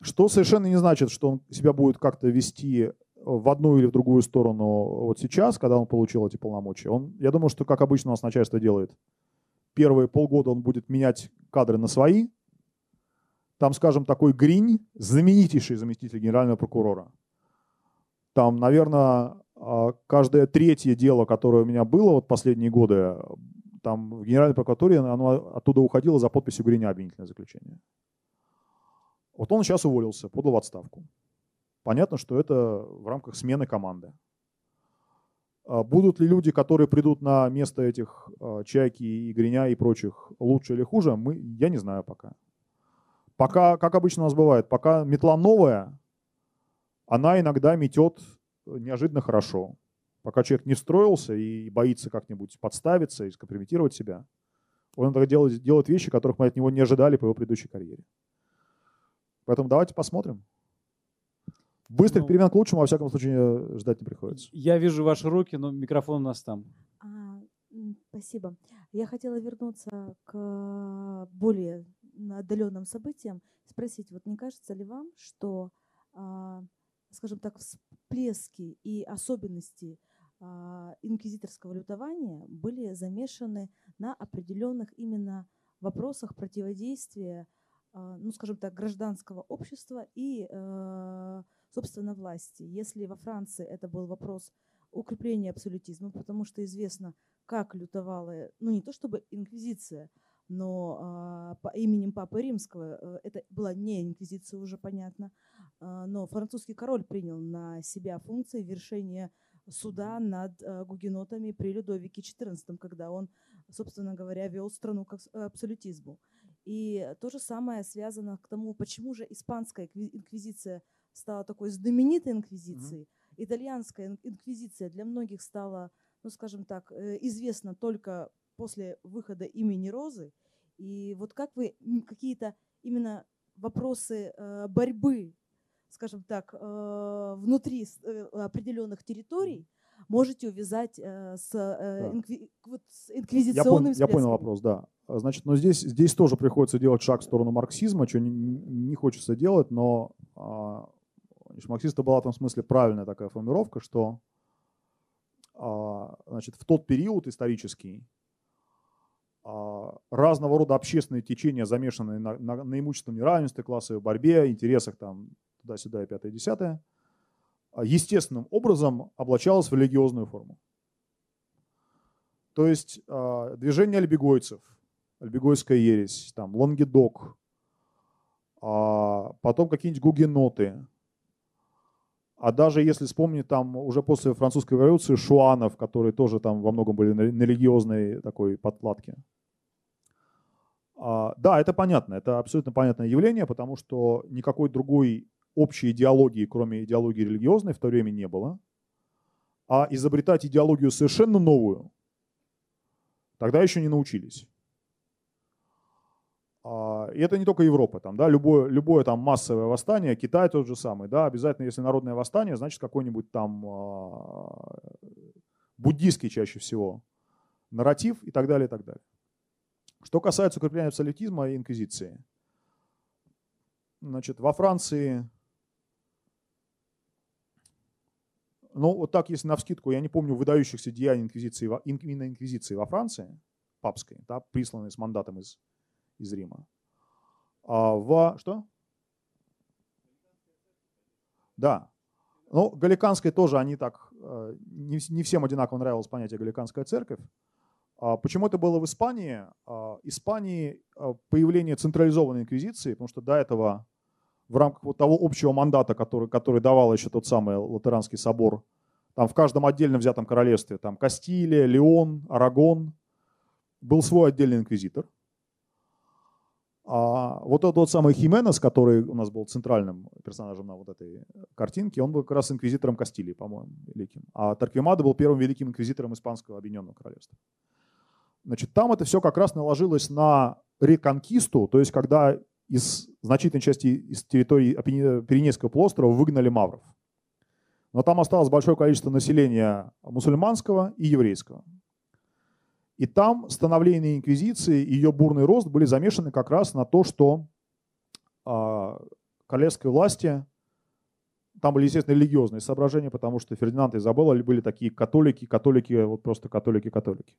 Что совершенно не значит, что он себя будет как-то вести в одну или в другую сторону вот сейчас, когда он получил эти полномочия. Он, я думаю, что, как обычно у нас начальство делает, первые полгода он будет менять кадры на свои. Там, скажем, такой Гринь, знаменитейший заместитель генерального прокурора – там, наверное, а, каждое третье дело, которое у меня было вот последние годы, там в Генеральной прокуратуре, оно оттуда уходило за подписью Гриня обвинительное заключение. Вот он сейчас уволился, подал в отставку. Понятно, что это в рамках смены команды. А будут ли люди, которые придут на место этих а, Чайки и Гриня и прочих лучше или хуже, мы, я не знаю пока. Пока, как обычно у нас бывает, пока метла новая, она иногда метет э, неожиданно хорошо. Пока человек не встроился и боится как-нибудь подставиться и скомпрометировать себя, он делает, делает вещи, которых мы от него не ожидали по его предыдущей карьере. Поэтому давайте посмотрим. Быстрых ну, перемен к лучшему, во всяком случае, э, ждать не приходится. Я вижу ваши руки, но микрофон у нас там. А, спасибо. Я хотела вернуться к более отдаленным событиям, спросить, вот не кажется ли вам, что а, скажем так, всплески и особенности а, инквизиторского лютования были замешаны на определенных именно вопросах противодействия, ну, скажем так, гражданского общества и, собственно, власти. Если во Франции это был вопрос укрепления абсолютизма, потому что известно, как лютовала, ну, не то чтобы инквизиция, но а, по именем Папы Римского, э, это была не инквизиция уже, понятно, а, но французский король принял на себя функции вершения суда над а, гугенотами при Людовике XIV, когда он, собственно говоря, вел страну к абсолютизму. И то же самое связано к тому, почему же испанская инквизиция стала такой знаменитой инквизицией. Mm-hmm. Итальянская инквизиция для многих стала, ну скажем так, э, известна только после выхода имени Розы. И вот как вы какие-то именно вопросы э, борьбы, скажем так, э, внутри определенных территорий можете увязать с, инкви, вот, с инквизиционным я, пон, я понял вопрос, да. Значит, но здесь, здесь тоже приходится делать шаг в сторону марксизма, что не, не хочется делать, но а, значит, была в этом смысле правильная такая формировка, что а, значит, в тот период исторический а, разного рода общественные течения, замешанные на, на, на имущественном неравенстве, классовой борьбе, интересах там туда-сюда и пятое, десятое, а, естественным образом облачалось в религиозную форму. То есть э, движение альбегойцев, альбегойская ересь, там, лонгедок, э, потом какие-нибудь гугеноты, а даже если вспомнить там уже после французской революции шуанов, которые тоже там во многом были на религиозной такой подкладке. А, да, это понятно, это абсолютно понятное явление, потому что никакой другой общей идеологии, кроме идеологии религиозной, в то время не было. А изобретать идеологию совершенно новую тогда еще не научились. А, и это не только Европа, там, да, любое, любое там массовое восстание, Китай тот же самый, да, обязательно, если народное восстание, значит какой-нибудь там а, буддийский чаще всего нарратив и так далее, и так далее. Что касается укрепления абсолютизма и инквизиции. Значит, во Франции, ну вот так, если на вскидку, я не помню выдающихся деяний инквизиции, именно инквизиции во Франции, папской, да, присланной с мандатом из, из Рима. А в что? Да. Ну, галиканской тоже они так, э, не, всем одинаково нравилось понятие галиканская церковь. А почему это было в Испании? А, Испании а, появление централизованной инквизиции, потому что до этого в рамках вот того общего мандата, который, который давал еще тот самый Латеранский собор, там в каждом отдельно взятом королевстве, там Кастилия, Леон, Арагон, был свой отдельный инквизитор. А вот этот вот самый Хименес, который у нас был центральным персонажем на вот этой картинке, он был как раз инквизитором Кастилии, по-моему, великим. А Тарквимада был первым великим инквизитором Испанского объединенного королевства. Значит, там это все как раз наложилось на реконкисту, то есть когда из значительной части из территории Пиренейского полуострова выгнали мавров. Но там осталось большое количество населения мусульманского и еврейского. И там становление инквизиции и ее бурный рост были замешаны как раз на то, что э, королевской власти, там были, естественно, религиозные соображения, потому что Фердинанд и Изабелла были такие католики, католики, вот просто католики-католики.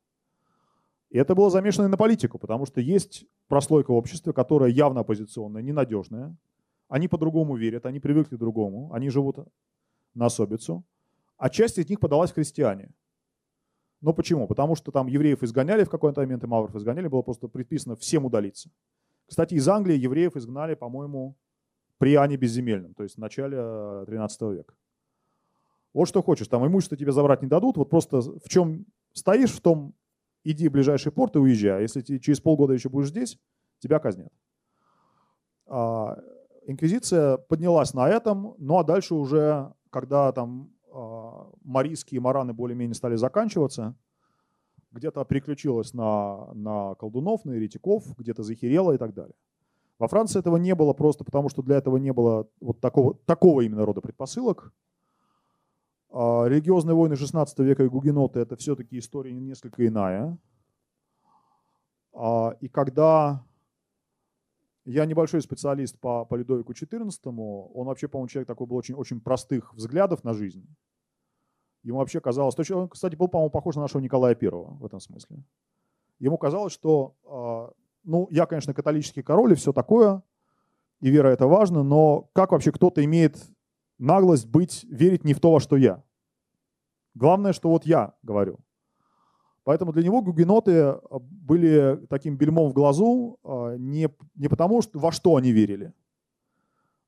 И это было замешано и на политику, потому что есть прослойка общества, которая явно оппозиционная, ненадежная. Они по-другому верят, они привыкли к другому, они живут на особицу. А часть из них подалась в христиане. Но почему? Потому что там евреев изгоняли в какой-то момент, и мавров изгоняли, было просто предписано всем удалиться. Кстати, из Англии евреев изгнали, по-моему, при Ане Безземельном, то есть в начале 13 э, века. Вот что хочешь, там имущество тебе забрать не дадут, вот просто в чем стоишь, в том иди в ближайший порт и уезжай. А если ты через полгода еще будешь здесь, тебя казнят. А, инквизиция поднялась на этом, ну а дальше уже, когда там марийские мараны более-менее стали заканчиваться, где-то переключилась на, на колдунов, на еретиков, где-то захерела и так далее. Во Франции этого не было просто потому, что для этого не было вот такого, такого именно рода предпосылок. А, религиозные войны 16 века и гугеноты – это все-таки история несколько иная. А, и когда я небольшой специалист по, по Людовику XIV, он вообще, по-моему, человек такой был очень, очень простых взглядов на жизнь. Ему вообще казалось, точно, он, кстати, был, по-моему, похож на нашего Николая I в этом смысле. Ему казалось, что ну, я, конечно, католический король и все такое, и вера это важно, но как вообще кто-то имеет наглость быть, верить не в то, во что я? Главное, что вот я говорю. Поэтому для него гугеноты э, были таким бельмом в глазу э, не, не потому, что, во что они верили,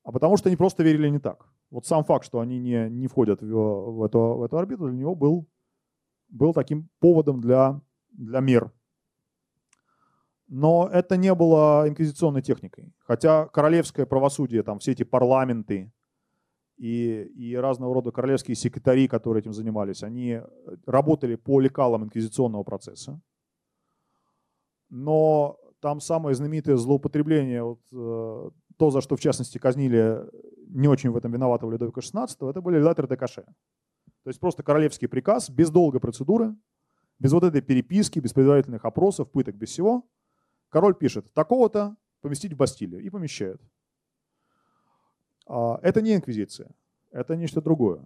а потому что они просто верили не так. Вот сам факт, что они не, не входят в, в, эту, в эту орбиту, для него был, был таким поводом для, для мер. Но это не было инквизиционной техникой. Хотя королевское правосудие, там все эти парламенты, и, и разного рода королевские секретари, которые этим занимались, они работали по лекалам инквизиционного процесса. Но там самое знаменитое злоупотребление, вот, э, то, за что в частности казнили не очень в этом виноватого Людовика XVI, это были латер де. То есть просто королевский приказ, без долгой процедуры, без вот этой переписки, без предварительных опросов, пыток, без всего. Король пишет, такого-то поместить в Бастилию и помещает. А, это не инквизиция, это нечто другое.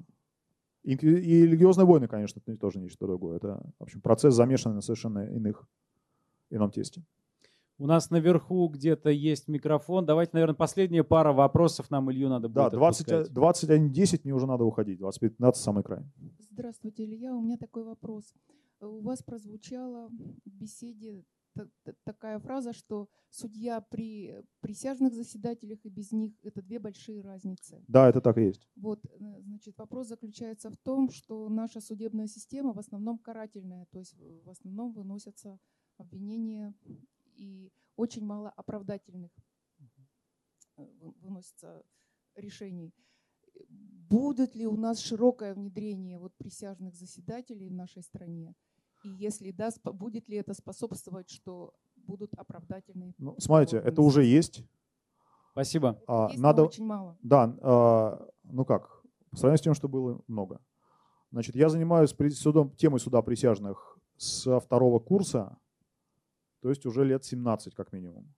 И религиозные войны, конечно, тоже нечто другое. Это, в общем, процесс замешанный на совершенно иных, ином тесте. У нас наверху где-то есть микрофон. Давайте, наверное, последняя пара вопросов нам Илью надо будет Да, 20, 21.10 мне уже надо уходить, 25.15 самый край. Здравствуйте, Илья. У меня такой вопрос. У вас прозвучало в беседе такая фраза, что судья при присяжных заседателях и без них – это две большие разницы. Да, это так и есть. Вот, э, значит, вопрос заключается в том, что наша судебная система в основном карательная, то есть в основном выносятся обвинения и очень мало оправдательных э, выносится решений. Будет ли у нас широкое внедрение вот присяжных заседателей в нашей стране? И если да, будет ли это способствовать, что будут оправдательные? Ну, смотрите, это уже есть. Спасибо. А, есть, надо очень мало. Да, а, ну как, по сравнению с тем, что было много. Значит, я занимаюсь судом, темой суда присяжных со второго курса, то есть уже лет 17 как минимум.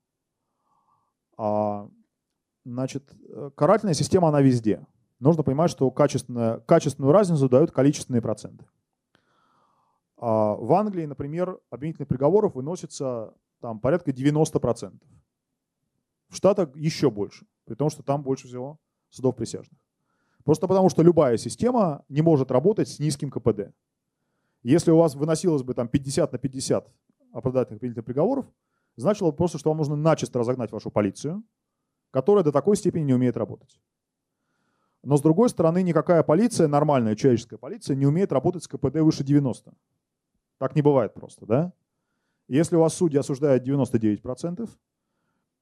А, значит, карательная система, она везде. Нужно понимать, что качественную, качественную разницу дают количественные проценты. А в Англии, например, обвинительных приговоров выносится там порядка 90%. В Штатах еще больше, при том, что там больше всего судов присяжных. Просто потому, что любая система не может работать с низким КПД. Если у вас выносилось бы там 50 на 50 оправдательных обвинительных приговоров, значило просто, что вам нужно начисто разогнать вашу полицию, которая до такой степени не умеет работать. Но с другой стороны, никакая полиция, нормальная человеческая полиция, не умеет работать с КПД выше 90. Так не бывает просто, да? Если у вас судьи осуждают 99%,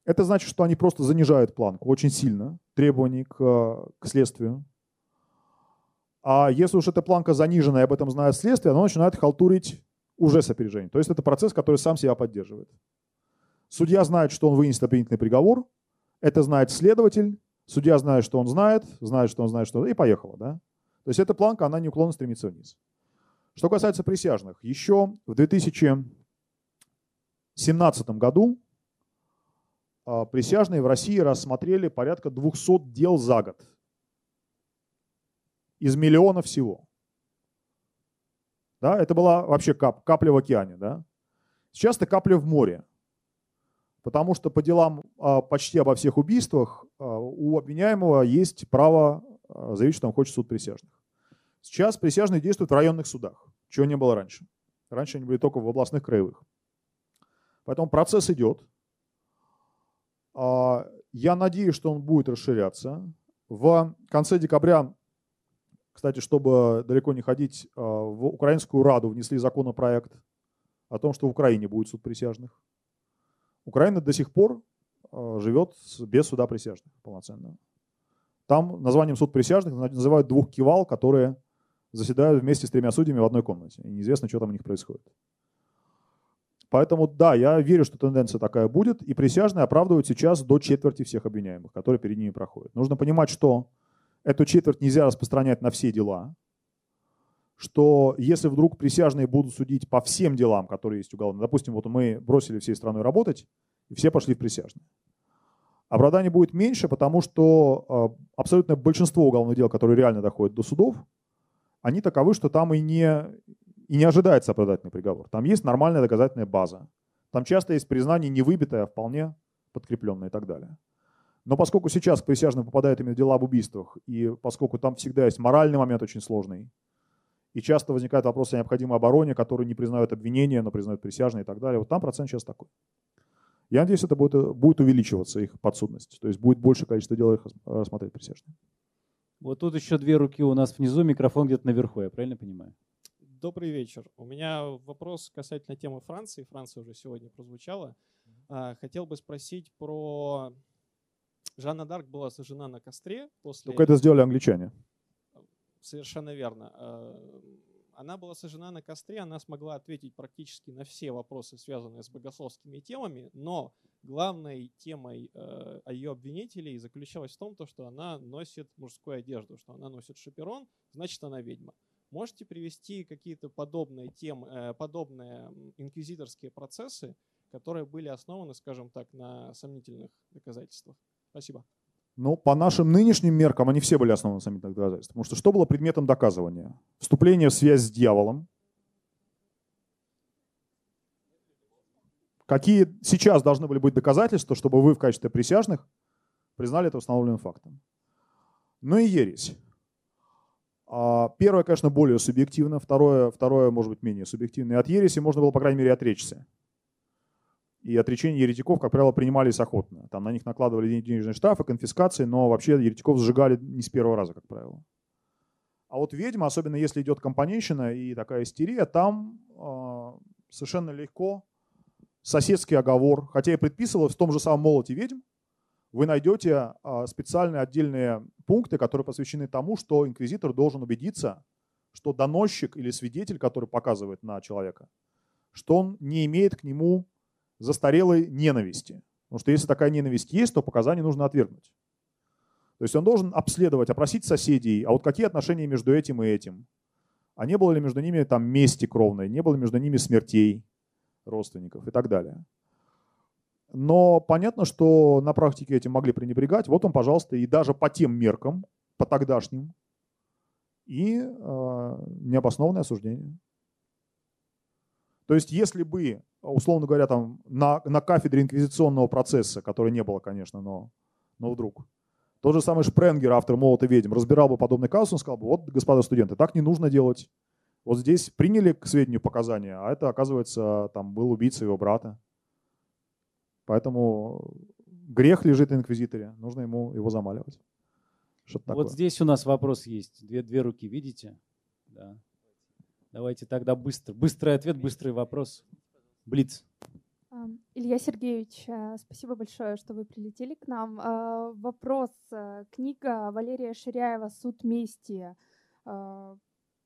это значит, что они просто занижают планку очень сильно, требований к, к следствию. А если уж эта планка занижена, и об этом знает следствие, оно начинает халтурить уже с опережением. То есть это процесс, который сам себя поддерживает. Судья знает, что он вынесет обвинительный приговор, это знает следователь, судья знает, что он знает, знает, что он знает, что... И поехало, да? То есть эта планка, она неуклонно стремится вниз. Что касается присяжных, еще в 2017 году а, присяжные в России рассмотрели порядка 200 дел за год. Из миллиона всего. Да, это была вообще кап, капля в океане. Да? Сейчас это капля в море. Потому что по делам а, почти обо всех убийствах а, у обвиняемого есть право заявить, что он хочет суд присяжных. Сейчас присяжные действуют в районных судах, чего не было раньше. Раньше они были только в областных краевых. Поэтому процесс идет. А, я надеюсь, что он будет расширяться. В конце декабря, кстати, чтобы далеко не ходить, а, в Украинскую Раду внесли законопроект о том, что в Украине будет суд присяжных. Украина до сих пор а, живет без суда присяжных полноценного. Там названием суд присяжных называют двух кивал, которые заседают вместе с тремя судьями в одной комнате. И неизвестно, что там у них происходит. Поэтому да, я верю, что тенденция такая будет, и присяжные оправдывают сейчас до четверти всех обвиняемых, которые перед ними проходят. Нужно понимать, что эту четверть нельзя распространять на все дела, что если вдруг присяжные будут судить по всем делам, которые есть уголовно, допустим, вот мы бросили всей страной работать, и все пошли в присяжные. Оправданий будет меньше, потому что а, абсолютное большинство уголовных дел, которые реально доходят до судов, они таковы, что там и не, и не ожидается оправдательный приговор. Там есть нормальная доказательная база. Там часто есть признание не выбитое, а вполне подкрепленное и так далее. Но поскольку сейчас к присяжным попадают именно дела об убийствах, и поскольку там всегда есть моральный момент очень сложный, и часто возникает вопрос о необходимой обороне, которые не признают обвинения, но признают присяжные и так далее, вот там процент сейчас такой. Я надеюсь, это будет, будет увеличиваться, их подсудность. То есть будет больше количество дел их рассмотреть присяжные. Вот тут еще две руки у нас внизу, микрофон где-то наверху, я правильно понимаю? Добрый вечер. У меня вопрос касательно темы Франции. Франция уже сегодня прозвучала. А, хотел бы спросить про... Жанна Дарк была сожжена на костре после... Только это сделали англичане. Совершенно верно. А, она была сожжена на костре, она смогла ответить практически на все вопросы, связанные с богословскими темами, но главной темой э, ее обвинителей заключалась в том, что она носит мужскую одежду, что она носит шаперон, значит она ведьма. Можете привести какие-то подобные темы, э, подобные инквизиторские процессы, которые были основаны, скажем так, на сомнительных доказательствах? Спасибо. Ну, по нашим нынешним меркам они все были основаны на сомнительных доказательствах. Потому что что было предметом доказывания? Вступление в связь с дьяволом. Какие сейчас должны были быть доказательства, чтобы вы в качестве присяжных признали это установленным фактом? Ну и ересь. А, первое, конечно, более субъективно, второе, второе, может быть, менее субъективно. И от ереси можно было, по крайней мере, отречься. И отречения еретиков, как правило, принимались охотно. Там на них накладывали денежные штрафы, конфискации, но вообще еретиков сжигали не с первого раза, как правило. А вот ведьма, особенно если идет компанейщина и такая истерия, там э, совершенно легко соседский оговор, хотя и предписывалось в том же самом молоте ведьм, вы найдете э, специальные отдельные пункты, которые посвящены тому, что инквизитор должен убедиться, что доносчик или свидетель, который показывает на человека, что он не имеет к нему застарелой ненависти. Потому что если такая ненависть есть, то показания нужно отвергнуть. То есть он должен обследовать, опросить соседей, а вот какие отношения между этим и этим. А не было ли между ними там мести кровной, не было ли между ними смертей родственников и так далее. Но понятно, что на практике этим могли пренебрегать. Вот он, пожалуйста, и даже по тем меркам, по тогдашним, и э, необоснованное осуждение. То есть если бы условно говоря, там на, на кафедре инквизиционного процесса, который не было, конечно, но, но вдруг. Тот же самый Шпренгер, автор «Молота ведьм», разбирал бы подобный казус, он сказал бы, вот, господа студенты, так не нужно делать. Вот здесь приняли к сведению показания, а это, оказывается, там был убийца его брата. Поэтому грех лежит в инквизиторе, нужно ему его замаливать. Вот здесь у нас вопрос есть. Две, две руки, видите? Да. Давайте тогда быстро. Быстрый ответ, быстрый вопрос. Блиц. Илья Сергеевич, э, спасибо большое, что вы прилетели к нам. А, вопрос. Э, книга Валерия Ширяева «Суд мести».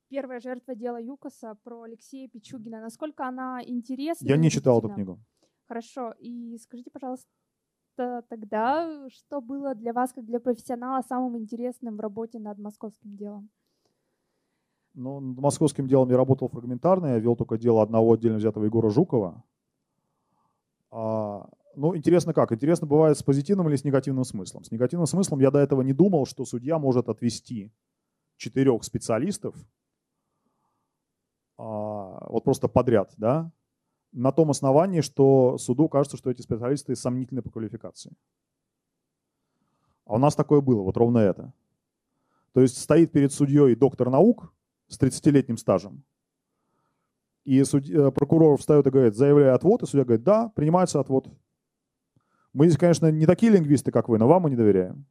Первая жертва дела Юкоса про Алексея Пичугина. Насколько она интересна? Я не читал эту книгу. Хорошо. И скажите, пожалуйста, тогда, что было для вас, как для профессионала, самым интересным в работе над московским делом? Ну, над московским делом я работал фрагментарно, я вел только дело одного отдельно взятого Егора Жукова. А, ну, интересно как? Интересно бывает с позитивным или с негативным смыслом. С негативным смыслом я до этого не думал, что судья может отвести четырех специалистов а, вот просто подряд, да, на том основании, что суду кажется, что эти специалисты сомнительны по квалификации. А у нас такое было, вот ровно это. То есть стоит перед судьей доктор наук, с 30-летним стажем. И судья, э, прокурор встает и говорит, заявляю отвод, и судья говорит, да, принимается отвод. Мы здесь, конечно, не такие лингвисты, как вы, но вам мы не доверяем.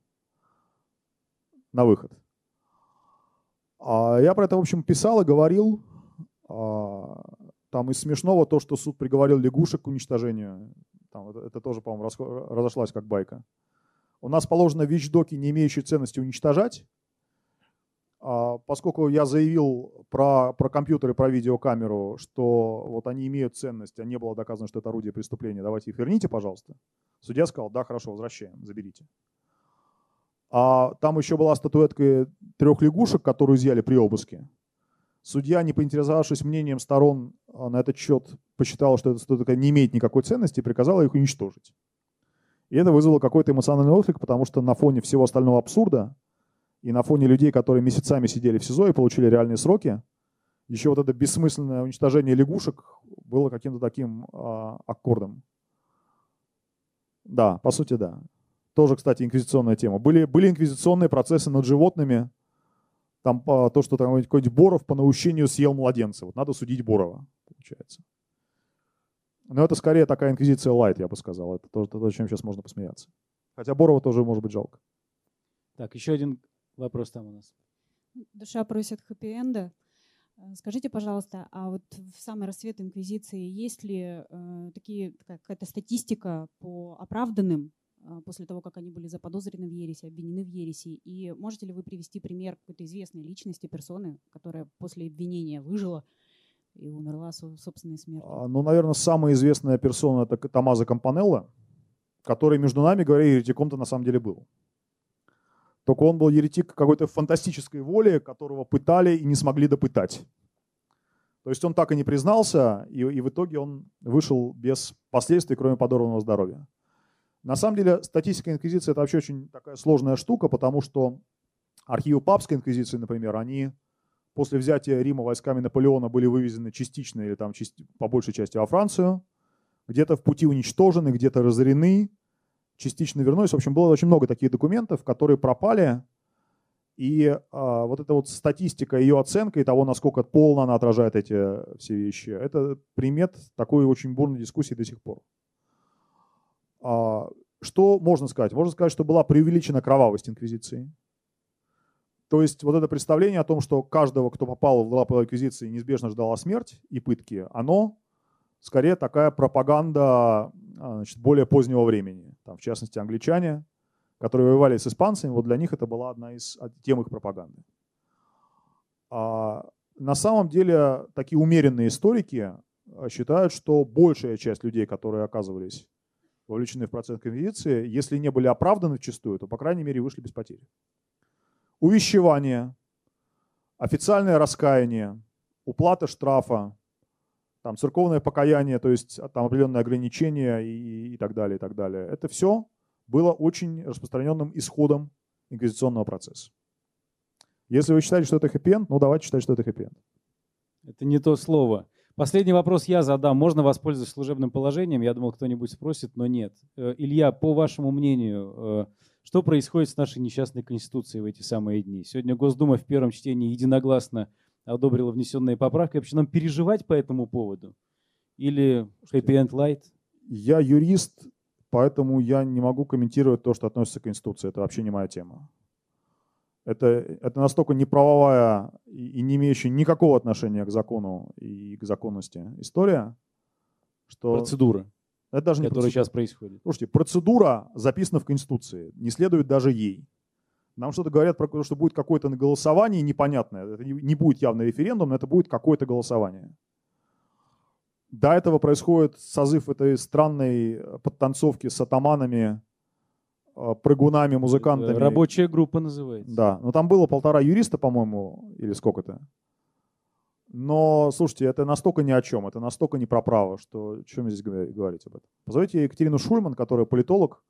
На выход. А я про это, в общем, писал и говорил. А, там из смешного то, что суд приговорил лягушек к уничтожению. Там, это, это тоже, по-моему, разошлась как байка. У нас положено вещдоки, не имеющие ценности, уничтожать. А, поскольку я заявил про, про компьютеры, про видеокамеру, что вот они имеют ценность, а не было доказано, что это орудие преступления, давайте их верните, пожалуйста. Судья сказал, да, хорошо, возвращаем, заберите. А там еще была статуэтка трех лягушек, которую изъяли при обыске. Судья, не поинтересовавшись мнением сторон а, на этот счет, посчитал, что эта статуэтка не имеет никакой ценности и приказала их уничтожить. И это вызвало какой-то эмоциональный отклик, потому что на фоне всего остального абсурда и на фоне людей, которые месяцами сидели в СИЗО и получили реальные сроки, еще вот это бессмысленное уничтожение лягушек было каким-то таким а, аккордом. Да, по сути, да. Тоже, кстати, инквизиционная тема. Были, были инквизиционные процессы над животными. Там то, что там какой-нибудь Боров по наущению съел младенца. Вот надо судить Борова, получается. Но это скорее такая инквизиция лайт, я бы сказал. Это то, то, чем сейчас можно посмеяться. Хотя Борова тоже может быть жалко. Так, еще один вопрос там у нас. Душа просит хэппи-энда. Э, скажите, пожалуйста, а вот в самый рассвет инквизиции есть ли э, такие какая-то статистика по оправданным э, после того, как они были заподозрены в ереси, обвинены в ереси? И можете ли вы привести пример какой-то известной личности, персоны, которая после обвинения выжила и умерла собственной смертью? А, ну, наверное, самая известная персона это Томазо Кампанелло, который, между нами говоря, еретиком-то на самом деле был. Только он был еретик какой-то фантастической воли, которого пытали и не смогли допытать. То есть он так и не признался, и, и в итоге он вышел без последствий, кроме подорванного здоровья. На самом деле статистика инквизиции это вообще очень такая сложная штука, потому что архивы папской инквизиции, например, они после взятия Рима войсками Наполеона были вывезены частично или там по большей части во Францию, где-то в пути уничтожены, где-то разорены, частично вернулись. В общем, было очень много таких документов, которые пропали. И а, вот эта вот статистика, ее оценка и того, насколько полно она отражает эти все вещи, это примет такой очень бурной дискуссии до сих пор. А, что можно сказать? Можно сказать, что была преувеличена кровавость инквизиции. То есть вот это представление о том, что каждого, кто попал в лапы инквизиции, неизбежно ждала смерть и пытки, оно скорее такая пропаганда а, значит, более позднего времени. Там, в частности, англичане, которые воевали с испанцами, вот для них это была одна из тем их пропаганды. А на самом деле такие умеренные историки а, считают, что большая часть людей, которые оказывались вовлечены в процесс конвенции, если не были оправданы в чистую, то, по крайней мере, вышли без потерь. Увещевание, официальное раскаяние, уплата штрафа, там церковное покаяние, то есть там определенные ограничения и, и так далее, и так далее. Это все было очень распространенным исходом инквизиционного процесса. Если вы считаете, что это хэппи ну давайте считать, что это хэппи Это не то слово. Последний вопрос я задам. Можно воспользоваться служебным положением? Я думал, кто-нибудь спросит, но нет. Э, Илья, по вашему мнению, э, что происходит с нашей несчастной Конституцией в эти самые дни? Сегодня Госдума в первом чтении единогласно одобрила внесенные поправки. Вообще нам переживать по этому поводу? Или happy end light? Я юрист, поэтому я не могу комментировать то, что относится к Конституции. Это вообще не моя тема. Это, это настолько неправовая и, и не имеющая никакого отношения к закону и к законности история, что... Процедура. Это даже не которая сейчас происходит. Слушайте, процедура записана в Конституции, не следует даже ей. Нам что-то говорят про то, что будет какое-то голосование непонятное. Это не будет явно референдум, но это будет какое-то голосование. До этого происходит созыв этой странной э, подтанцовки с атаманами, э, прыгунами, музыкантами. Рабочая группа называется. Да, но там было полтора юриста, по-моему, или сколько-то. Но, слушайте, это настолько ни о чем, это настолько не про право, что чем мне здесь говорить об этом. Позовите Екатерину Шульман, которая политолог,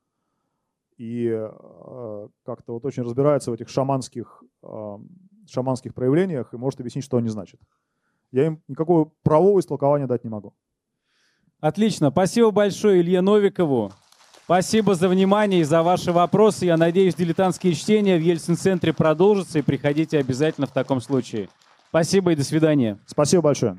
и э, как-то вот очень разбирается в этих шаманских, э, шаманских проявлениях и может объяснить, что они значат. Я им никакого правового истолкования дать не могу. Отлично. Спасибо большое Илье Новикову. Спасибо за внимание и за ваши вопросы. Я надеюсь, дилетантские чтения в Ельцин-центре продолжатся, и приходите обязательно в таком случае. Спасибо и до свидания. Спасибо большое.